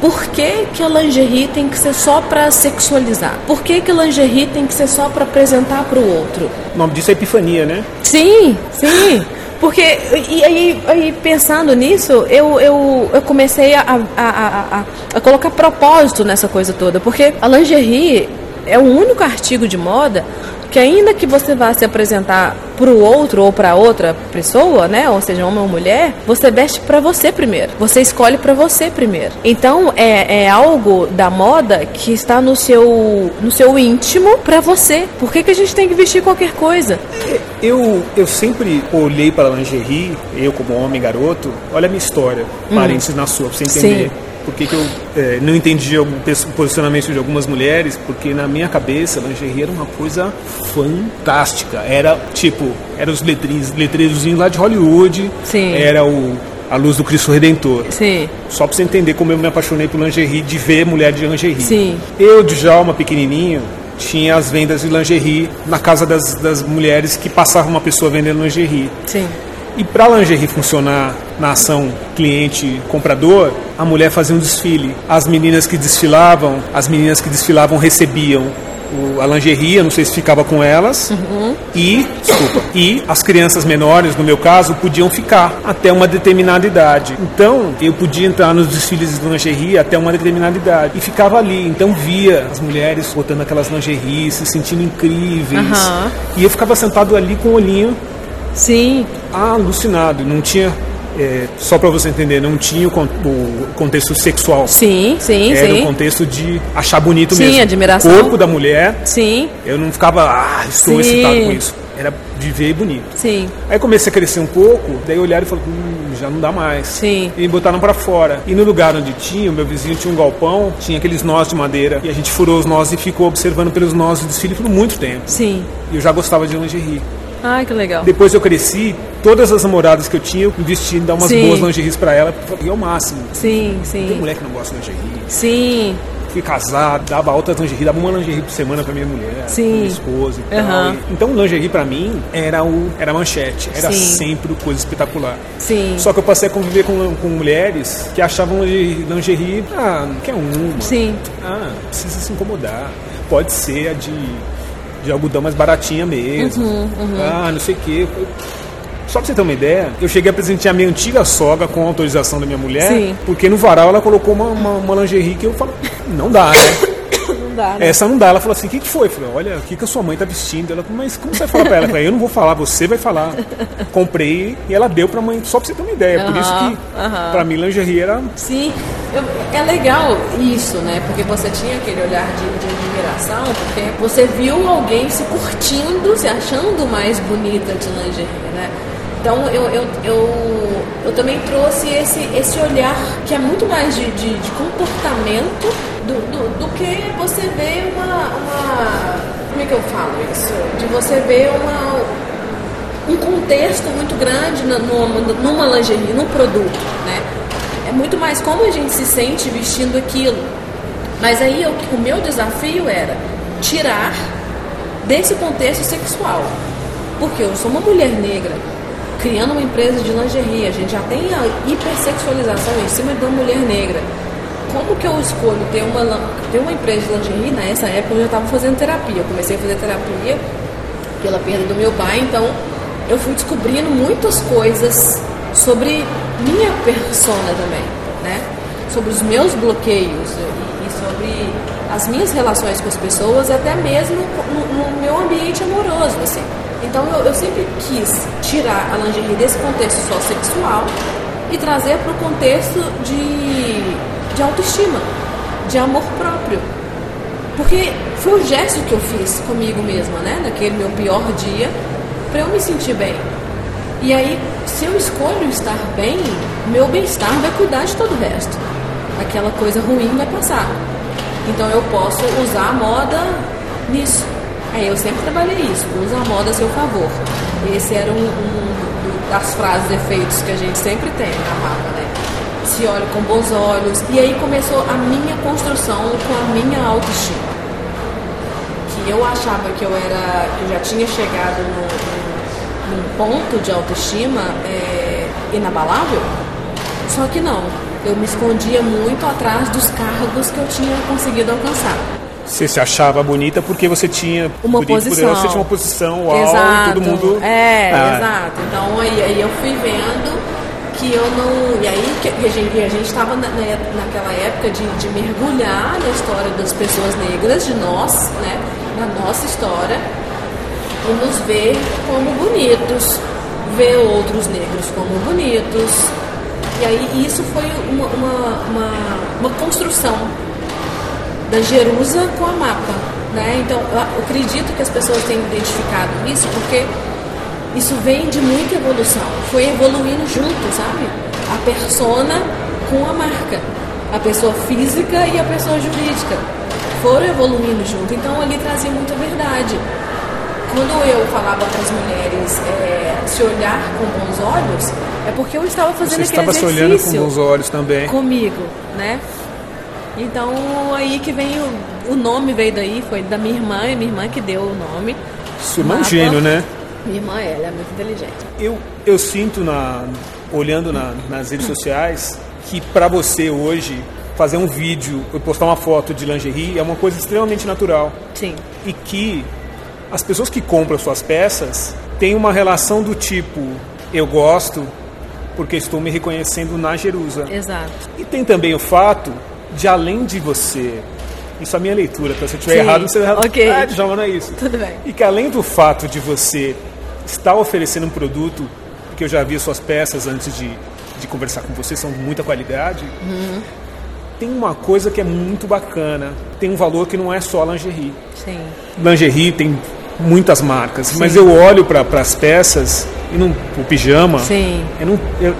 por que, que a lingerie tem que ser só para sexualizar? Por que, que a lingerie tem que ser só para apresentar para o outro? O nome disso é epifania, né? Sim, sim. Porque, e aí, aí pensando nisso, eu, eu, eu comecei a, a, a, a, colocar propósito nessa coisa toda. Porque a lingerie é o único artigo de moda que ainda que você vá se apresentar para o outro ou para outra pessoa, né, ou seja, homem ou mulher, você veste para você primeiro. Você escolhe para você primeiro. Então é, é algo da moda que está no seu no seu íntimo para você. Por que, que a gente tem que vestir qualquer coisa? Eu eu sempre olhei para a lingerie, eu como homem garoto, olha a minha história, hum. parênteses na sua, para você entender. Sim por que, que eu é, não entendi o posicionamento de algumas mulheres, porque na minha cabeça lingerie era uma coisa fantástica. Era tipo, eram os letreiros, lá de Hollywood, Sim. era o a luz do Cristo Redentor. Sim. Só pra você entender como eu me apaixonei por lingerie, de ver mulher de lingerie. Sim. Eu, de Djalma, pequenininho, tinha as vendas de lingerie na casa das, das mulheres que passava uma pessoa vendendo lingerie. Sim. E para a lingerie funcionar na ação cliente-comprador, a mulher fazia um desfile. As meninas que desfilavam, as meninas que desfilavam recebiam o, a lingerie, não sei se ficava com elas, uhum. e, desculpa, e as crianças menores, no meu caso, podiam ficar até uma determinada idade. Então, eu podia entrar nos desfiles de lingerie até uma determinada idade e ficava ali. Então, via as mulheres botando aquelas lingeries, se sentindo incríveis. Uhum. E eu ficava sentado ali com o olhinho Sim. alucinado. Não tinha é, só para você entender, não tinha o, o, contexto sexual. Sim, sim, Era sim. o contexto de achar bonito sim, mesmo. Sim, admiração. O corpo da mulher. Sim. Eu não ficava, ah, estou sim. excitado com isso. Era de ver bonito. Sim. Aí comecei a crescer um pouco, daí olharam e falaram, hum, já não dá mais. Sim. E botaram para fora. E no lugar onde tinha, o meu vizinho tinha um galpão, tinha aqueles nós de madeira. E a gente furou os nós e ficou observando pelos nós o desfile por muito tempo. Sim. E eu já gostava de lingerie. Ai, que legal. Depois eu cresci, todas as namoradas que eu tinha, eu investi em dar umas sim. boas lingeries pra ela, e é o máximo. Sim, sim. Tem mulher que não gosta de lingerie. Sim. Fui casado, dava outra lingerie, dava uma lingerie por semana pra minha mulher, sim. minha esposa e uhum. tal. Então lingerie pra mim era o era manchete, era sim. sempre coisa espetacular. Sim. Só que eu passei a conviver com, com mulheres que achavam lingerie, ah, não quer uma. Sim. Ah, precisa se incomodar. Pode ser a de de algodão mais baratinha mesmo. Uhum, uhum. Ah, não sei o quê. Só pra você ter uma ideia, eu cheguei a presentear minha antiga sogra com autorização da minha mulher, Sim. porque no varal ela colocou uma, uma, uma lingerie que eu falo, não dá, né? Dá, né? Essa não dá. Ela falou assim: o que, que foi? Eu falei: olha, o que, que a sua mãe tá vestindo? Ela falou: mas como você vai falar pra ela? Eu falei: eu não vou falar, você vai falar. Comprei e ela deu pra mãe, só pra você ter uma ideia. Por isso que, pra mim, lingerie era. Sim, é legal isso, né? Porque você tinha aquele olhar de, de admiração, porque você viu alguém se curtindo, se achando mais bonita de lingerie, né? Então eu, eu, eu, eu também trouxe esse, esse olhar que é muito mais de, de, de comportamento do, do, do, que você ver uma, uma. Como é que eu falo isso? De você ver uma, um contexto muito grande numa, numa lingerie, num produto, né? É muito mais como a gente se sente vestindo aquilo. Mas aí eu, o meu desafio era tirar desse contexto sexual. Porque eu sou uma mulher negra, criando uma empresa de lingerie, a gente já tem a hipersexualização em cima de uma mulher negra. Como que eu escolho ter uma, ter uma empresa de lingerie? Nessa época eu já estava fazendo terapia. Eu comecei a fazer terapia pela perda do meu pai, então eu fui descobrindo muitas coisas sobre minha persona também, né? Sobre os meus bloqueios e, e sobre as minhas relações com as pessoas, até mesmo no, no meu ambiente amoroso, assim. Então eu, eu sempre quis tirar a lingerie desse contexto só sexual e trazer para o contexto de, de autoestima, de amor próprio. Porque foi o gesto que eu fiz comigo mesma, né? Naquele meu pior dia, para eu me sentir bem. E aí, se eu escolho estar bem, meu bem-estar vai cuidar de todo o resto. Aquela coisa ruim vai passar. Então eu posso usar a moda nisso. É, eu sempre trabalhei isso, usa a moda a seu favor. Esse era um, um das frases efeitos que a gente sempre tem na marca, né? Se olha com bons olhos. E aí começou a minha construção com a minha autoestima. Que eu achava que eu era. eu já tinha chegado num, num ponto de autoestima é, inabalável. Só que não. Eu me escondia muito atrás dos cargos que eu tinha conseguido alcançar. Você se achava bonita porque você tinha uma posição. você tinha uma posição uau, exato. todo mundo. É, ah. exato. Então aí, aí, eu fui vendo que eu não. E aí que a gente a estava na, naquela época de, de mergulhar na história das pessoas negras, de nós, né? Na nossa história, e nos ver como bonitos, ver outros negros como bonitos. E aí isso foi uma, uma, uma, uma construção da Jerusa com a mapa. Né? Então, eu acredito que as pessoas tenham identificado isso porque isso vem de muita evolução. Foi evoluindo junto, sabe? A persona com a marca. A pessoa física e a pessoa jurídica. Foram evoluindo junto. Então, ali trazia muita verdade. Quando eu falava para as mulheres é, se olhar com bons olhos, é porque eu estava fazendo Você aquele estava se olhando com bons olhos também. Comigo, né? Então aí que vem o, o nome veio daí, foi da minha irmã, e minha irmã que deu o nome. Sua irmã é um gênio, né? Minha irmã, ela é muito inteligente. Eu, eu sinto, na, olhando na, nas redes sociais, que para você hoje fazer um vídeo e postar uma foto de lingerie é uma coisa extremamente natural. Sim. E que as pessoas que compram suas peças têm uma relação do tipo: eu gosto porque estou me reconhecendo na Jerusa. Exato. E tem também o fato de além de você. Isso é a minha leitura, tá? se eu estiver errado, você errado. Ok. Ah, Djalma, não é isso. Tudo bem. E que além do fato de você estar oferecendo um produto, porque eu já vi suas peças antes de, de conversar com você, são de muita qualidade. Uhum. Tem uma coisa que é muito bacana, tem um valor que não é só lingerie. Sim. Lingerie tem muitas marcas, Sim. mas eu olho para as peças e não, o pijama, Sim. Eu, não, eu,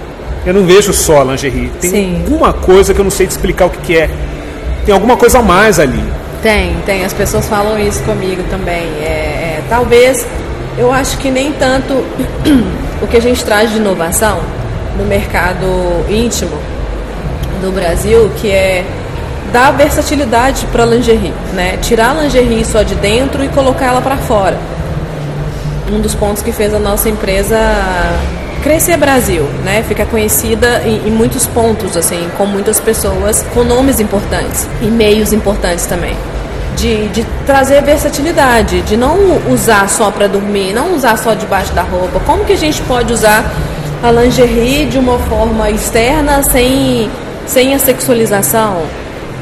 eu não vejo só lingerie. Tem Sim. alguma coisa que eu não sei te explicar o que, que é. Tem alguma coisa a mais ali. Tem, tem. As pessoas falam isso comigo também. É, é, talvez, eu acho que nem tanto o que a gente traz de inovação no mercado íntimo do Brasil, que é dar versatilidade para a lingerie, né? Tirar a lingerie só de dentro e colocar ela para fora. Um dos pontos que fez a nossa empresa crescer Brasil, né? Ficar conhecida em, em, muitos pontos, assim, com muitas pessoas, com nomes importantes e meios importantes também. De, de trazer versatilidade, de não usar só para dormir, não usar só debaixo da roupa. Como que a gente pode usar a lingerie de uma forma externa sem, sem a sexualização?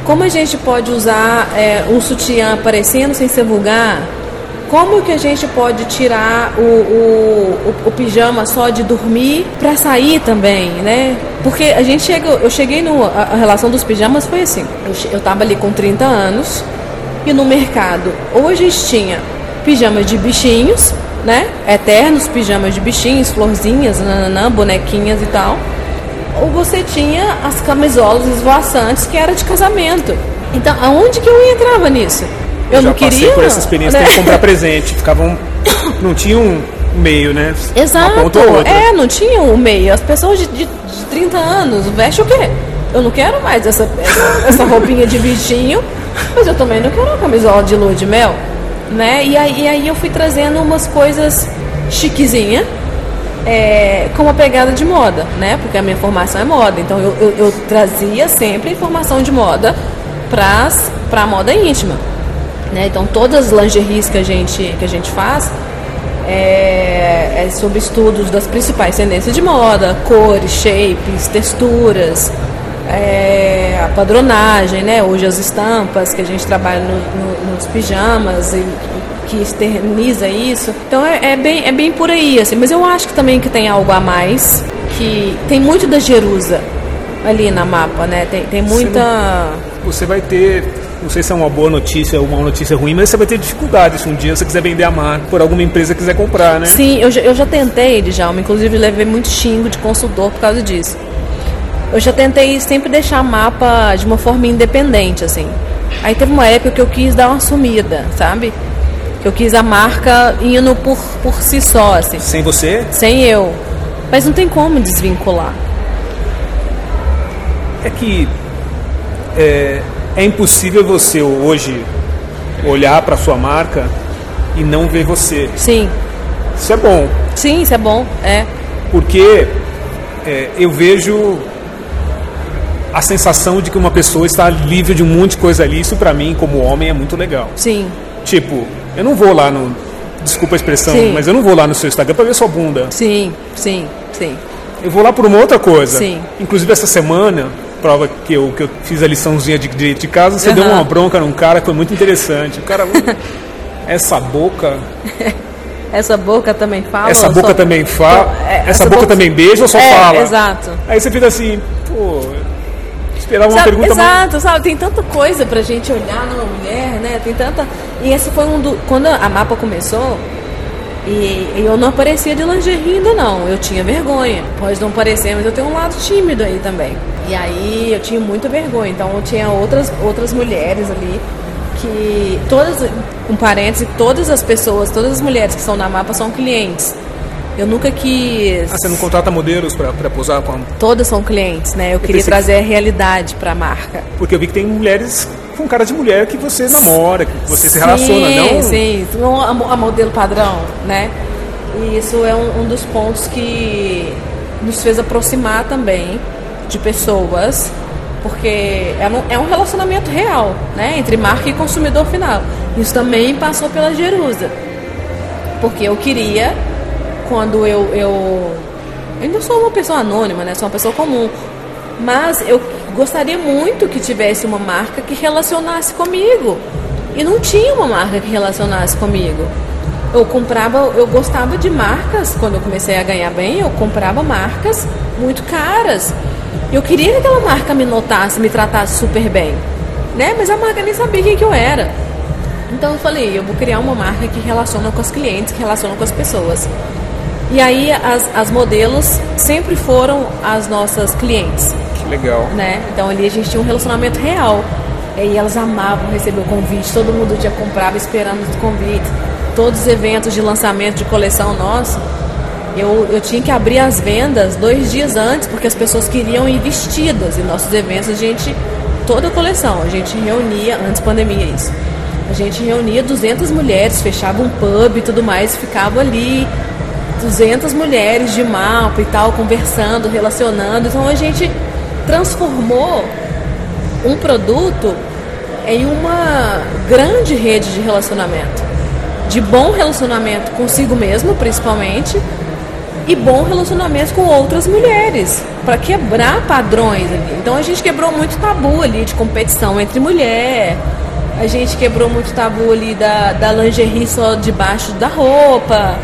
Como a gente pode usar é, um sutiã aparecendo sem ser vulgar? Como que a gente pode tirar o, o, o, o pijama só de dormir para sair também, né? Porque a gente chega, eu cheguei no a, a relação dos pijamas foi assim. Eu, eu tava ali com 30 anos e no mercado ou a gente tinha pijamas de bichinhos, né? Eternos pijamas de bichinhos, florzinhas, nananã, bonequinhas e tal. Ou você tinha as camisolas esvoaçantes que era de casamento. Então, aonde que eu entrava nisso? Eu já não passei queria. por essa experiência né? de comprar presente. Ficavam. Não tinha um meio, né? Exato. É, não tinha um meio. As pessoas de, de, de 30 anos vestem o quê? Eu não quero mais essa, essa, essa roupinha de bichinho, mas eu também não quero uma camisola de lua de mel. Né? E, aí, e aí eu fui trazendo umas coisas chiquezinha, é, com uma pegada de moda, né? Porque a minha formação é moda. Então eu, eu, eu trazia sempre informação de moda para a moda íntima. Né? Então todas as lingeries que a gente, que a gente faz é, é sobre estudos das principais tendências de moda, cores, shapes, texturas, é, a padronagem, né? hoje as estampas que a gente trabalha no, no, nos pijamas e que externiza isso. Então é, é, bem, é bem por aí, assim. Mas eu acho que também que tem algo a mais, que tem muito da Jerusa ali na mapa, né? Tem, tem muita. Você, não, você vai ter não sei se é uma boa notícia ou uma notícia ruim, mas você vai ter dificuldade se um dia você quiser vender a marca por alguma empresa quiser comprar, né? Sim, eu já, eu já tentei, Djalma, inclusive levei muito xingo de consultor por causa disso. Eu já tentei sempre deixar mapa de uma forma independente, assim. Aí teve uma época que eu quis dar uma sumida, sabe? Que eu quis a marca indo por, por si só, assim. Sem você? Sem eu. Mas não tem como desvincular. É que é, é impossível você hoje olhar para sua marca e não ver você. Sim. Isso é bom. Sim, isso é bom. É. Porque é, eu vejo a sensação de que uma pessoa está livre de um monte de coisa ali, isso pra mim, como homem, é muito legal. Sim. Tipo, eu não vou lá no. Desculpa a expressão, Sim. mas eu não vou lá no seu Instagram pra ver sua bunda. Sim, sim, sim. Eu vou lá por uma outra coisa. Sim. Inclusive essa semana, prova que eu, que eu fiz a liçãozinha de direito de casa, você Aham. deu uma bronca num cara que foi muito interessante. O cara. essa boca. Essa boca também fala? essa boca só- também fala. É, essa, boca, também beija ou só é, fala? Exato. Aí você fica assim, pô. Esperava uma Sabe, pergunta mais. exato, sabe? Tem tanta coisa pra gente olhar numa mulher, né? Tem tanta. E esse foi um do. Quando a mapa começou, e, eu não aparecia de lingerie ainda não. Eu tinha vergonha. Pode não parecer, mas eu tenho um lado tímido aí também. E aí eu tinha muita vergonha. Então eu tinha outras, outras mulheres ali que. Todas, um parêntese, todas as pessoas, todas as mulheres que estão na mapa são clientes. Eu nunca quis. Ah, você não contrata modelos pra posar com a... Todas são clientes, né? Eu queria pensei que- trazer a realidade pra marca. Porque eu vi que tem mulheres com cara de mulher que você namora, que você se relaciona, não? Sim, não a, mo- a modelo padrão, né? E isso é um, um dos pontos que nos fez aproximar também de pessoas, porque é um, é um relacionamento real, né? Entre marca e consumidor final. Isso também passou pela Jerusa. Porque eu queria, quando eu, eu. eu ainda sou uma pessoa anônima, né? Sou uma pessoa comum. Mas eu gostaria muito que tivesse uma marca que relacionasse comigo. E não tinha uma marca que relacionasse comigo. Eu comprava, eu gostava de marcas, quando eu comecei a ganhar bem, eu comprava marcas muito caras. Eu queria que aquela marca me notasse, me tratasse super bem. Né? Mas a marca nem sabia quem que eu era. Então eu falei, eu vou criar uma marca que relaciona com os clientes, que relaciona com as pessoas. E aí as, as modelos sempre foram as nossas clientes, legal. né? Então ali a gente tinha um relacionamento real. E elas amavam receber o convite, todo mundo já comprava esperando os convites. Todos os eventos de lançamento de coleção nosso, eu, eu tinha que abrir as vendas dois dias antes, porque as pessoas queriam ir vestidas. E nossos eventos, a gente, toda a coleção, a gente reunia, antes pandemia isso, a gente reunia 200 mulheres, fechava um pub e tudo mais, ficava ali 200 mulheres de mapa e tal, conversando, relacionando. Então a gente transformou um produto em uma grande rede de relacionamento. De bom relacionamento consigo mesmo, principalmente, e bom relacionamento com outras mulheres, para quebrar padrões ali. Então a gente quebrou muito tabu ali de competição entre mulher. A gente quebrou muito tabu ali da, da lingerie só debaixo da roupa.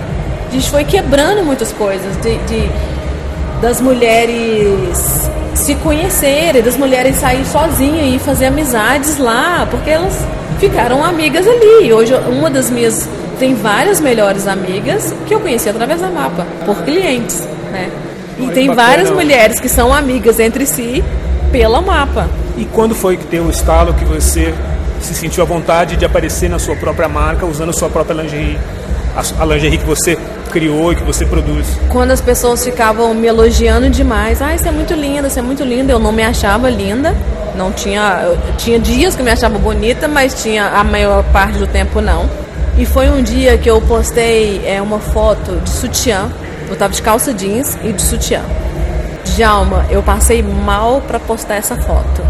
A gente foi quebrando muitas coisas de, de- das mulheres se conhecerem, das mulheres saírem sozinhas e fazer amizades lá, porque elas ficaram amigas ali. Hoje uma das minhas tem várias melhores amigas que eu conheci através da mapa, por clientes, né? E tem bacana. várias mulheres que são amigas entre si pela mapa. E quando foi que deu o estalo que você se sentiu à vontade de aparecer na sua própria marca, usando sua própria lingerie? A, a lingerie que você criou e que você produz. Quando as pessoas ficavam me elogiando demais, ah, você é muito linda, você é muito linda, eu não me achava linda. Não tinha, tinha dias que eu me achava bonita, mas tinha a maior parte do tempo não. E foi um dia que eu postei é, uma foto de sutiã. Eu tava de calça jeans e de sutiã. Djalma, eu passei mal pra postar essa foto.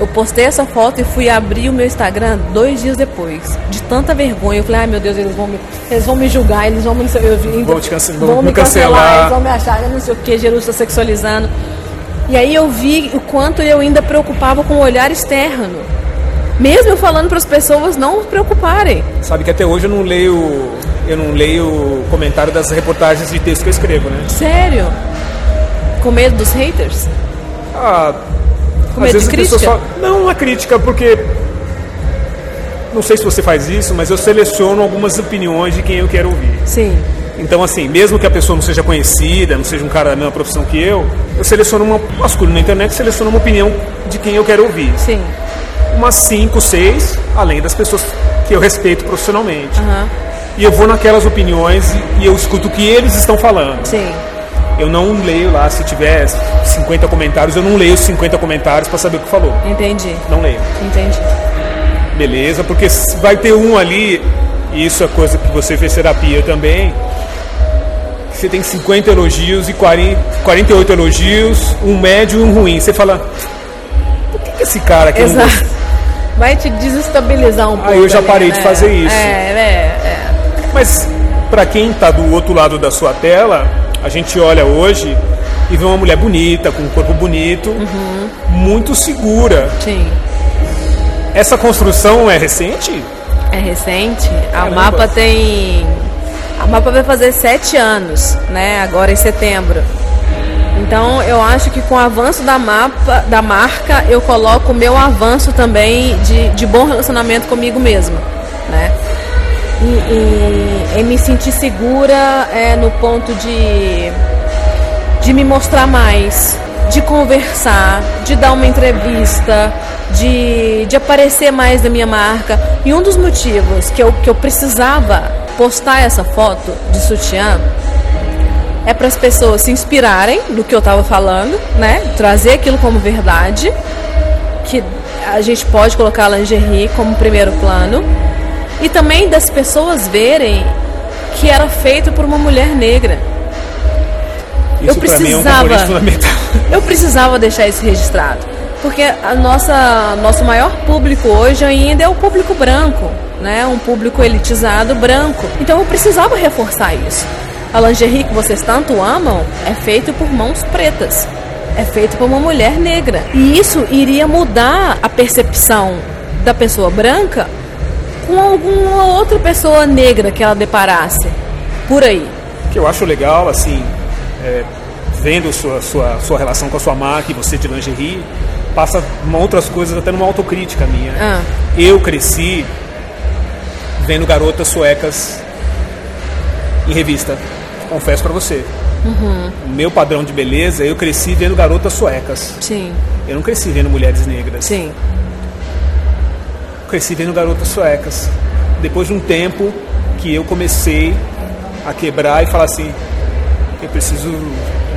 Eu postei essa foto e fui abrir o meu Instagram dois dias depois. De tanta vergonha. Eu falei, ai meu Deus, eles vão me, eles vão me julgar, eles vão me. Eu, Vão te cance- vão me cancelar. cancelar, eles vão me achar, eu não sei o que, Jesus está sexualizando. E aí eu vi o quanto eu ainda preocupava com o olhar externo. Mesmo eu falando para as pessoas não se preocuparem. Sabe que até hoje eu não leio, eu não leio o comentário das reportagens de texto que eu escrevo, né? Sério. Com medo dos haters? Ah, Com às vezes as pessoas crítica? falam, não, é crítica, porque não sei se você faz isso, mas eu seleciono algumas opiniões de quem eu quero ouvir. Sim. Então, assim, mesmo que a pessoa não seja conhecida, não seja um cara da mesma profissão que eu, eu seleciono uma, vasculho na internet, seleciono uma opinião de quem eu quero ouvir. Sim. Umas cinco, seis, além das pessoas que eu respeito profissionalmente. Aham. E eu vou naquelas opiniões e, e eu escuto o que eles estão falando. Sim. Eu não leio lá, se tiver 50 comentários, eu não leio os 50 comentários para saber o que falou. Entendi. Não leio. Entendi. Beleza, porque vai ter um ali, e isso é coisa que você fez terapia também. você tem 50 elogios e 40, 48 elogios, um médio e um ruim. Você fala, por que, que esse cara aqui Exato. não Vai te desestabilizar um pouco. Aí eu já ali, parei né? de fazer isso. É, é, é. Mas para quem está do outro lado da sua tela, a gente olha hoje e vê uma mulher bonita, com um corpo bonito, Uhum. muito segura. Sim. Essa construção é recente? É recente. A Caramba. mapa tem. A mapa vai fazer sete anos, né? Agora em setembro. Então eu acho que com o avanço da mapa, da marca, eu coloco o meu avanço também de, de bom relacionamento comigo mesma, né? E, e- e me sentir segura é, no ponto de de me mostrar mais, de conversar, de dar uma entrevista, de, de aparecer mais da minha marca. E um dos motivos que eu, que eu precisava postar essa foto de sutiã é para as pessoas se inspirarem no que eu estava falando, né? Trazer aquilo como verdade, que a gente pode colocar a lingerie como primeiro plano, e também das pessoas verem que era feito por uma mulher negra. Isso pra mim é um precisava. Eu precisava deixar isso registrado. Porque a nossa nosso maior público hoje ainda é o público branco, né? Um público elitizado branco. Então eu precisava reforçar isso. A lingerie que vocês tanto amam é feito por mãos pretas. É feito por uma mulher negra. E isso iria mudar a percepção da pessoa branca com alguma outra pessoa negra que ela deparasse por aí. O que eu acho legal, assim, é, vendo sua, sua, sua relação com a sua marca e você de lingerie, passa uma outras coisas, até numa autocrítica minha. Ah. Eu cresci vendo garotas suecas em revista, confesso pra você. Uhum. O meu padrão de beleza, eu cresci vendo garotas suecas. Sim, Eu não cresci vendo mulheres negras. sim. Cresci vendo garotas suecas. Depois de um tempo que eu comecei a quebrar e falar assim, eu preciso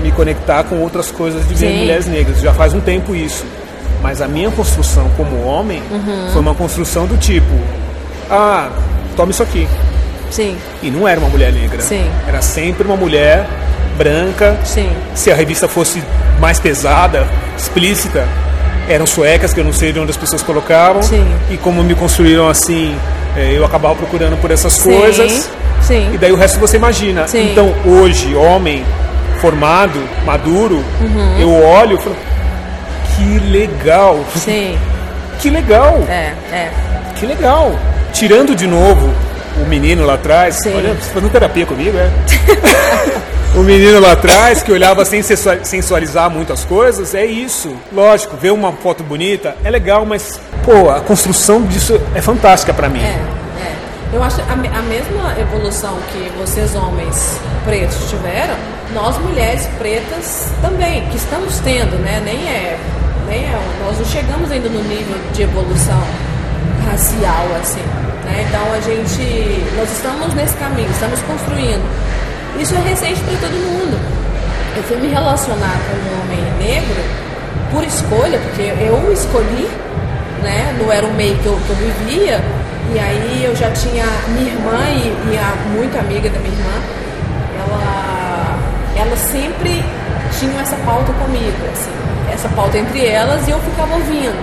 me conectar com outras coisas de Sim. mulheres negras. Já faz um tempo isso. Mas a minha construção como homem Uhum. foi uma construção do tipo, ah, toma isso aqui. Sim, E não era uma mulher negra. Sim. Era sempre uma mulher branca. sim. Se a revista fosse mais pesada, explícita, eram suecas, que eu não sei de onde as pessoas colocavam. Sim. E como me construíram assim, eh, eu acabava procurando por essas Sim, coisas. Sim. E daí o resto você imagina. Sim. Então hoje, homem, formado, maduro, Uhum. eu olho e falo, que legal, Sim. que legal, É, é. que legal. Tirando de novo o menino lá atrás, Sim. olha, você fazendo terapia comigo, é? o menino lá atrás que olhava sem sensua- sensualizar muitas coisas, é isso. Lógico, ver uma foto bonita é legal, mas pô, a construção disso é fantástica pra mim. É, é. Eu acho a, a mesma evolução que vocês homens pretos tiveram, nós mulheres pretas também, que estamos tendo, né? Nem é, nem é, nós não chegamos ainda no nível de evolução racial assim, né? Então a gente, nós estamos nesse caminho, estamos construindo. Isso é recente para todo mundo. Eu fui me relacionar com um homem negro por escolha, porque eu escolhi, né? Não era o meio que eu, que eu vivia. E aí eu já tinha minha irmã e, e a muito amiga da minha irmã, ela, ela sempre tinha essa pauta comigo, assim, essa pauta entre elas e eu ficava ouvindo.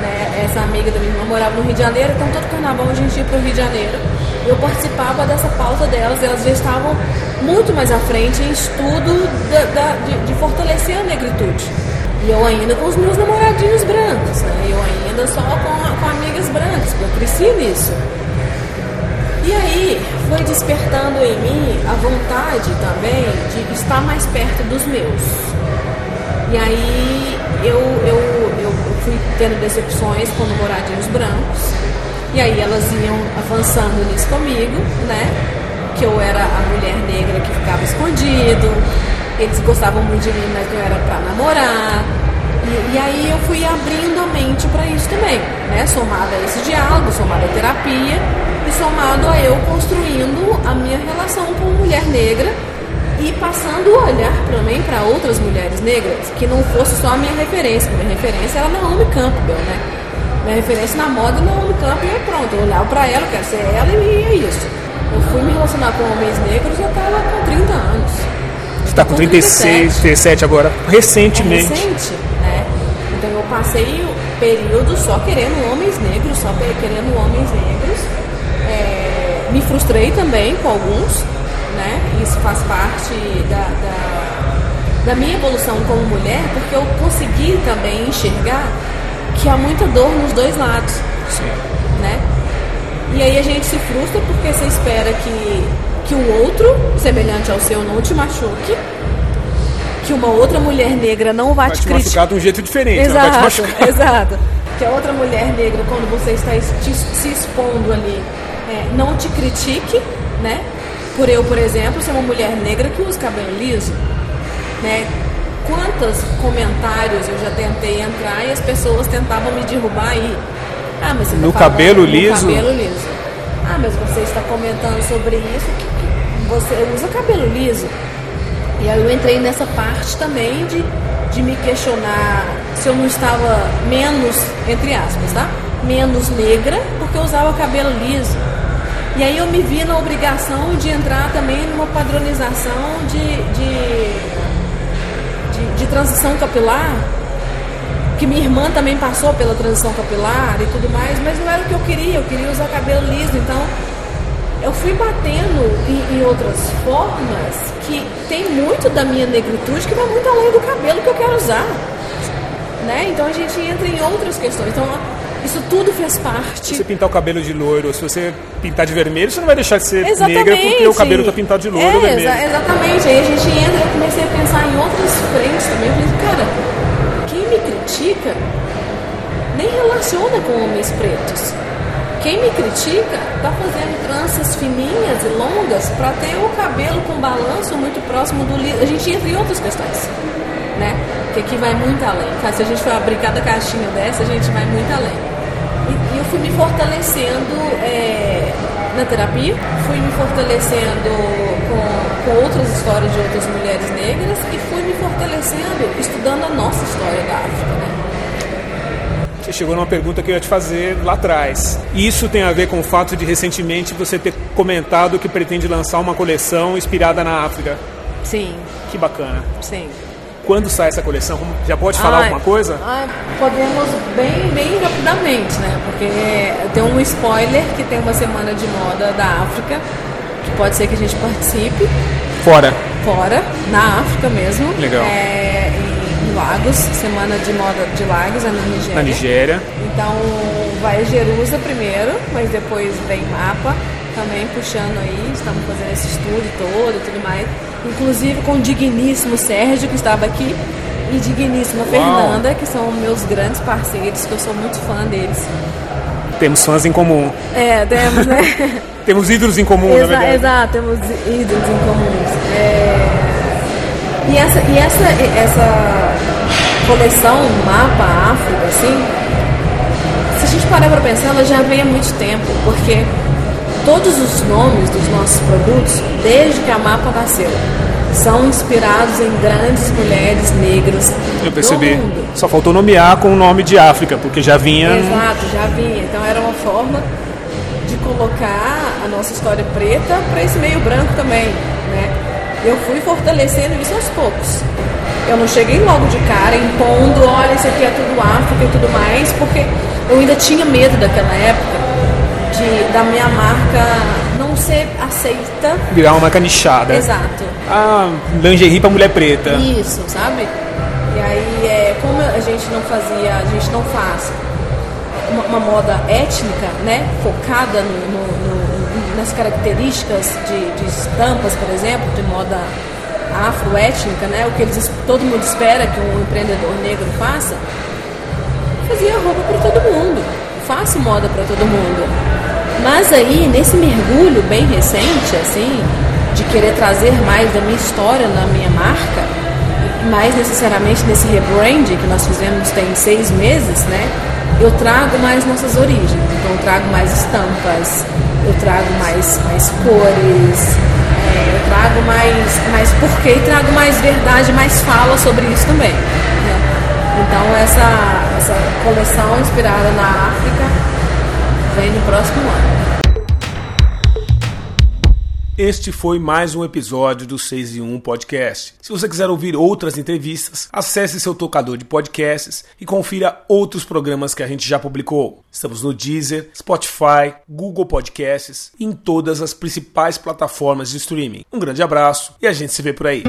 Né? Essa amiga da minha irmã morava no Rio de Janeiro, então todo carnaval a gente ia para o Rio de Janeiro. Eu participava dessa pauta delas, elas já estavam muito mais à frente em estudo da- da- de, de fortalecer a negritude. E eu ainda com os meus namoradinhos brancos, né? Eu ainda só com, com amigas brancas, porque eu cresci nisso. E aí foi despertando em mim a vontade também de estar mais perto dos meus. E aí eu, eu, eu fui tendo decepções com namoradinhos brancos. E aí elas iam avançando nisso comigo, né? Que eu era a mulher negra que ficava escondido. Eles gostavam muito de mim, mas não era pra namorar. E, e aí eu fui abrindo a mente para isso também, né? Somado a esse diálogo, somado à terapia e somado a eu construindo a minha relação com mulher negra e passando a olhar também para outras mulheres negras, que não fosse só a minha referência. Minha referência era Naomi Campbell, né? Minha referência na moda é Naomi Campbell e pronto. Eu olhava para ela, eu quero ser ela e é isso. Eu fui me relacionar com homens negros, eu tava com 30 anos. Você tá com 36, 37 agora, recentemente. É recente, né? Então eu passei o período só querendo homens negros, só querendo homens negros. É, me frustrei também com alguns, né? Isso faz parte da, da, da minha evolução como mulher, porque eu consegui também enxergar que há muita dor nos dois lados. Sim. Né? E aí a gente se frustra porque você espera que, que o outro, semelhante ao seu, não te machuque. Que uma outra mulher negra não vá Vai te te criticar. de um jeito diferente. ela vai te Exato, machucar. exato. Que a outra mulher negra, quando você está se expondo ali, é, não te critique, né? Por eu, por exemplo, ser uma mulher negra que usa cabelo liso, né? Quantos comentários eu já tentei entrar e as pessoas tentavam me derrubar aí. Ah, mas você tá No cabelo no liso? cabelo liso. Ah, mas você está comentando sobre isso, você usa cabelo liso. E aí eu entrei nessa parte também de, de me questionar se eu não estava menos, entre aspas, tá? Menos negra porque eu usava cabelo liso. E aí eu me vi na obrigação de entrar também numa padronização de, de, de, transição capilar, que minha irmã também passou pela transição capilar e tudo mais, mas não era o que eu queria, eu queria usar cabelo liso, então eu fui batendo em, em outras formas que tem muito da minha negritude que vai muito além do cabelo que eu quero usar. Né? Então a gente entra em outras questões. Então isso tudo fez Se parte. você pintar o cabelo de loiro, se você pintar de vermelho, você não vai deixar de ser Exatamente. negra porque o cabelo tá pintado de loiro é, ou vermelho. exa- exatamente. Aí a gente entra, eu comecei a pensar em outras frentes também. Eu falei, cara, quem me critica nem relaciona com homens pretos. Quem me critica tá fazendo tranças fininhas e longas para ter o cabelo com balanço muito próximo do liso. A gente entra em outras questões, né? Que aqui vai muito além. Cara, Se a gente for abrir cada caixinha dessa, a gente vai muito além. E, e eu fui me fortalecendo é, na terapia, fui me fortalecendo com, com outras histórias de outras mulheres negras e fui me fortalecendo estudando a nossa história da África, né? Você chegou numa pergunta que eu ia te fazer lá atrás. Isso tem a ver com o fato de recentemente você ter comentado que pretende lançar uma coleção inspirada na África. Sim, Que bacana. sim. Quando sai essa coleção? Já pode falar Ai, alguma coisa? podemos bem, bem rapidamente, né? Porque tem um spoiler que tem uma semana de moda da África, que pode ser que a gente participe Fora. fora, na África mesmo. Legal. É, em, em Lagos, semana de moda de Lagos, é na Nigéria. Na Nigéria. Então vai Jerusa primeiro, mas depois vem Mapa, também puxando aí, estamos fazendo esse estudo todo e tudo mais. Inclusive com o digníssimo Sérgio, que estava aqui, e digníssima Fernanda, que são meus grandes parceiros, que eu sou muito fã deles. Temos fãs em comum. É, temos, né? Temos ídolos em comum, na Exa verdade. exato, temos ídolos em comuns. É, E essa, e essa, essa coleção Mapa África, assim, se a gente parar para pensar, ela já vem há muito tempo, porque todos os nomes dos nossos produtos, desde que a Mapa nasceu, são inspirados em grandes mulheres negras Eu percebi. Só faltou nomear com o nome de África, porque já vinha. Exato, já vinha. Então era uma forma de colocar a nossa história preta para esse meio branco também, né? Eu fui fortalecendo isso aos poucos. Eu não cheguei logo de cara impondo, olha, isso aqui é tudo África e tudo mais, porque eu ainda tinha medo daquela época de da minha marca não ser aceita. Virar uma marca nichada. Exato. Ah, lingerie pra mulher preta. Isso, sabe? E aí, é, como a gente não fazia, a gente não faz uma, uma moda étnica, né? Focada no- no- no- nas características de, de estampas, por exemplo, de moda afroétnica, né? O que eles, todo mundo espera que um empreendedor negro faça. Fazia roupa para todo mundo. Faço moda para todo mundo. Mas aí, nesse mergulho bem recente, assim, de querer trazer mais da minha história na minha marca, mais necessariamente nesse rebranding que nós fizemos tem seis meses, né? Eu trago mais nossas origens. Então, eu trago mais estampas, eu trago mais, mais cores, é, eu trago mais, mais porquê e trago mais verdade, mais fala sobre isso também. né? Então, essa, essa coleção inspirada na África vem no próximo ano. Este foi mais um episódio do 6 em 1 Podcast. Se você quiser ouvir outras entrevistas, acesse seu tocador de podcasts e confira outros programas que a gente já publicou. Estamos no Deezer, Spotify, Google Podcasts e em todas as principais plataformas de streaming. Um grande abraço e a gente se vê por aí.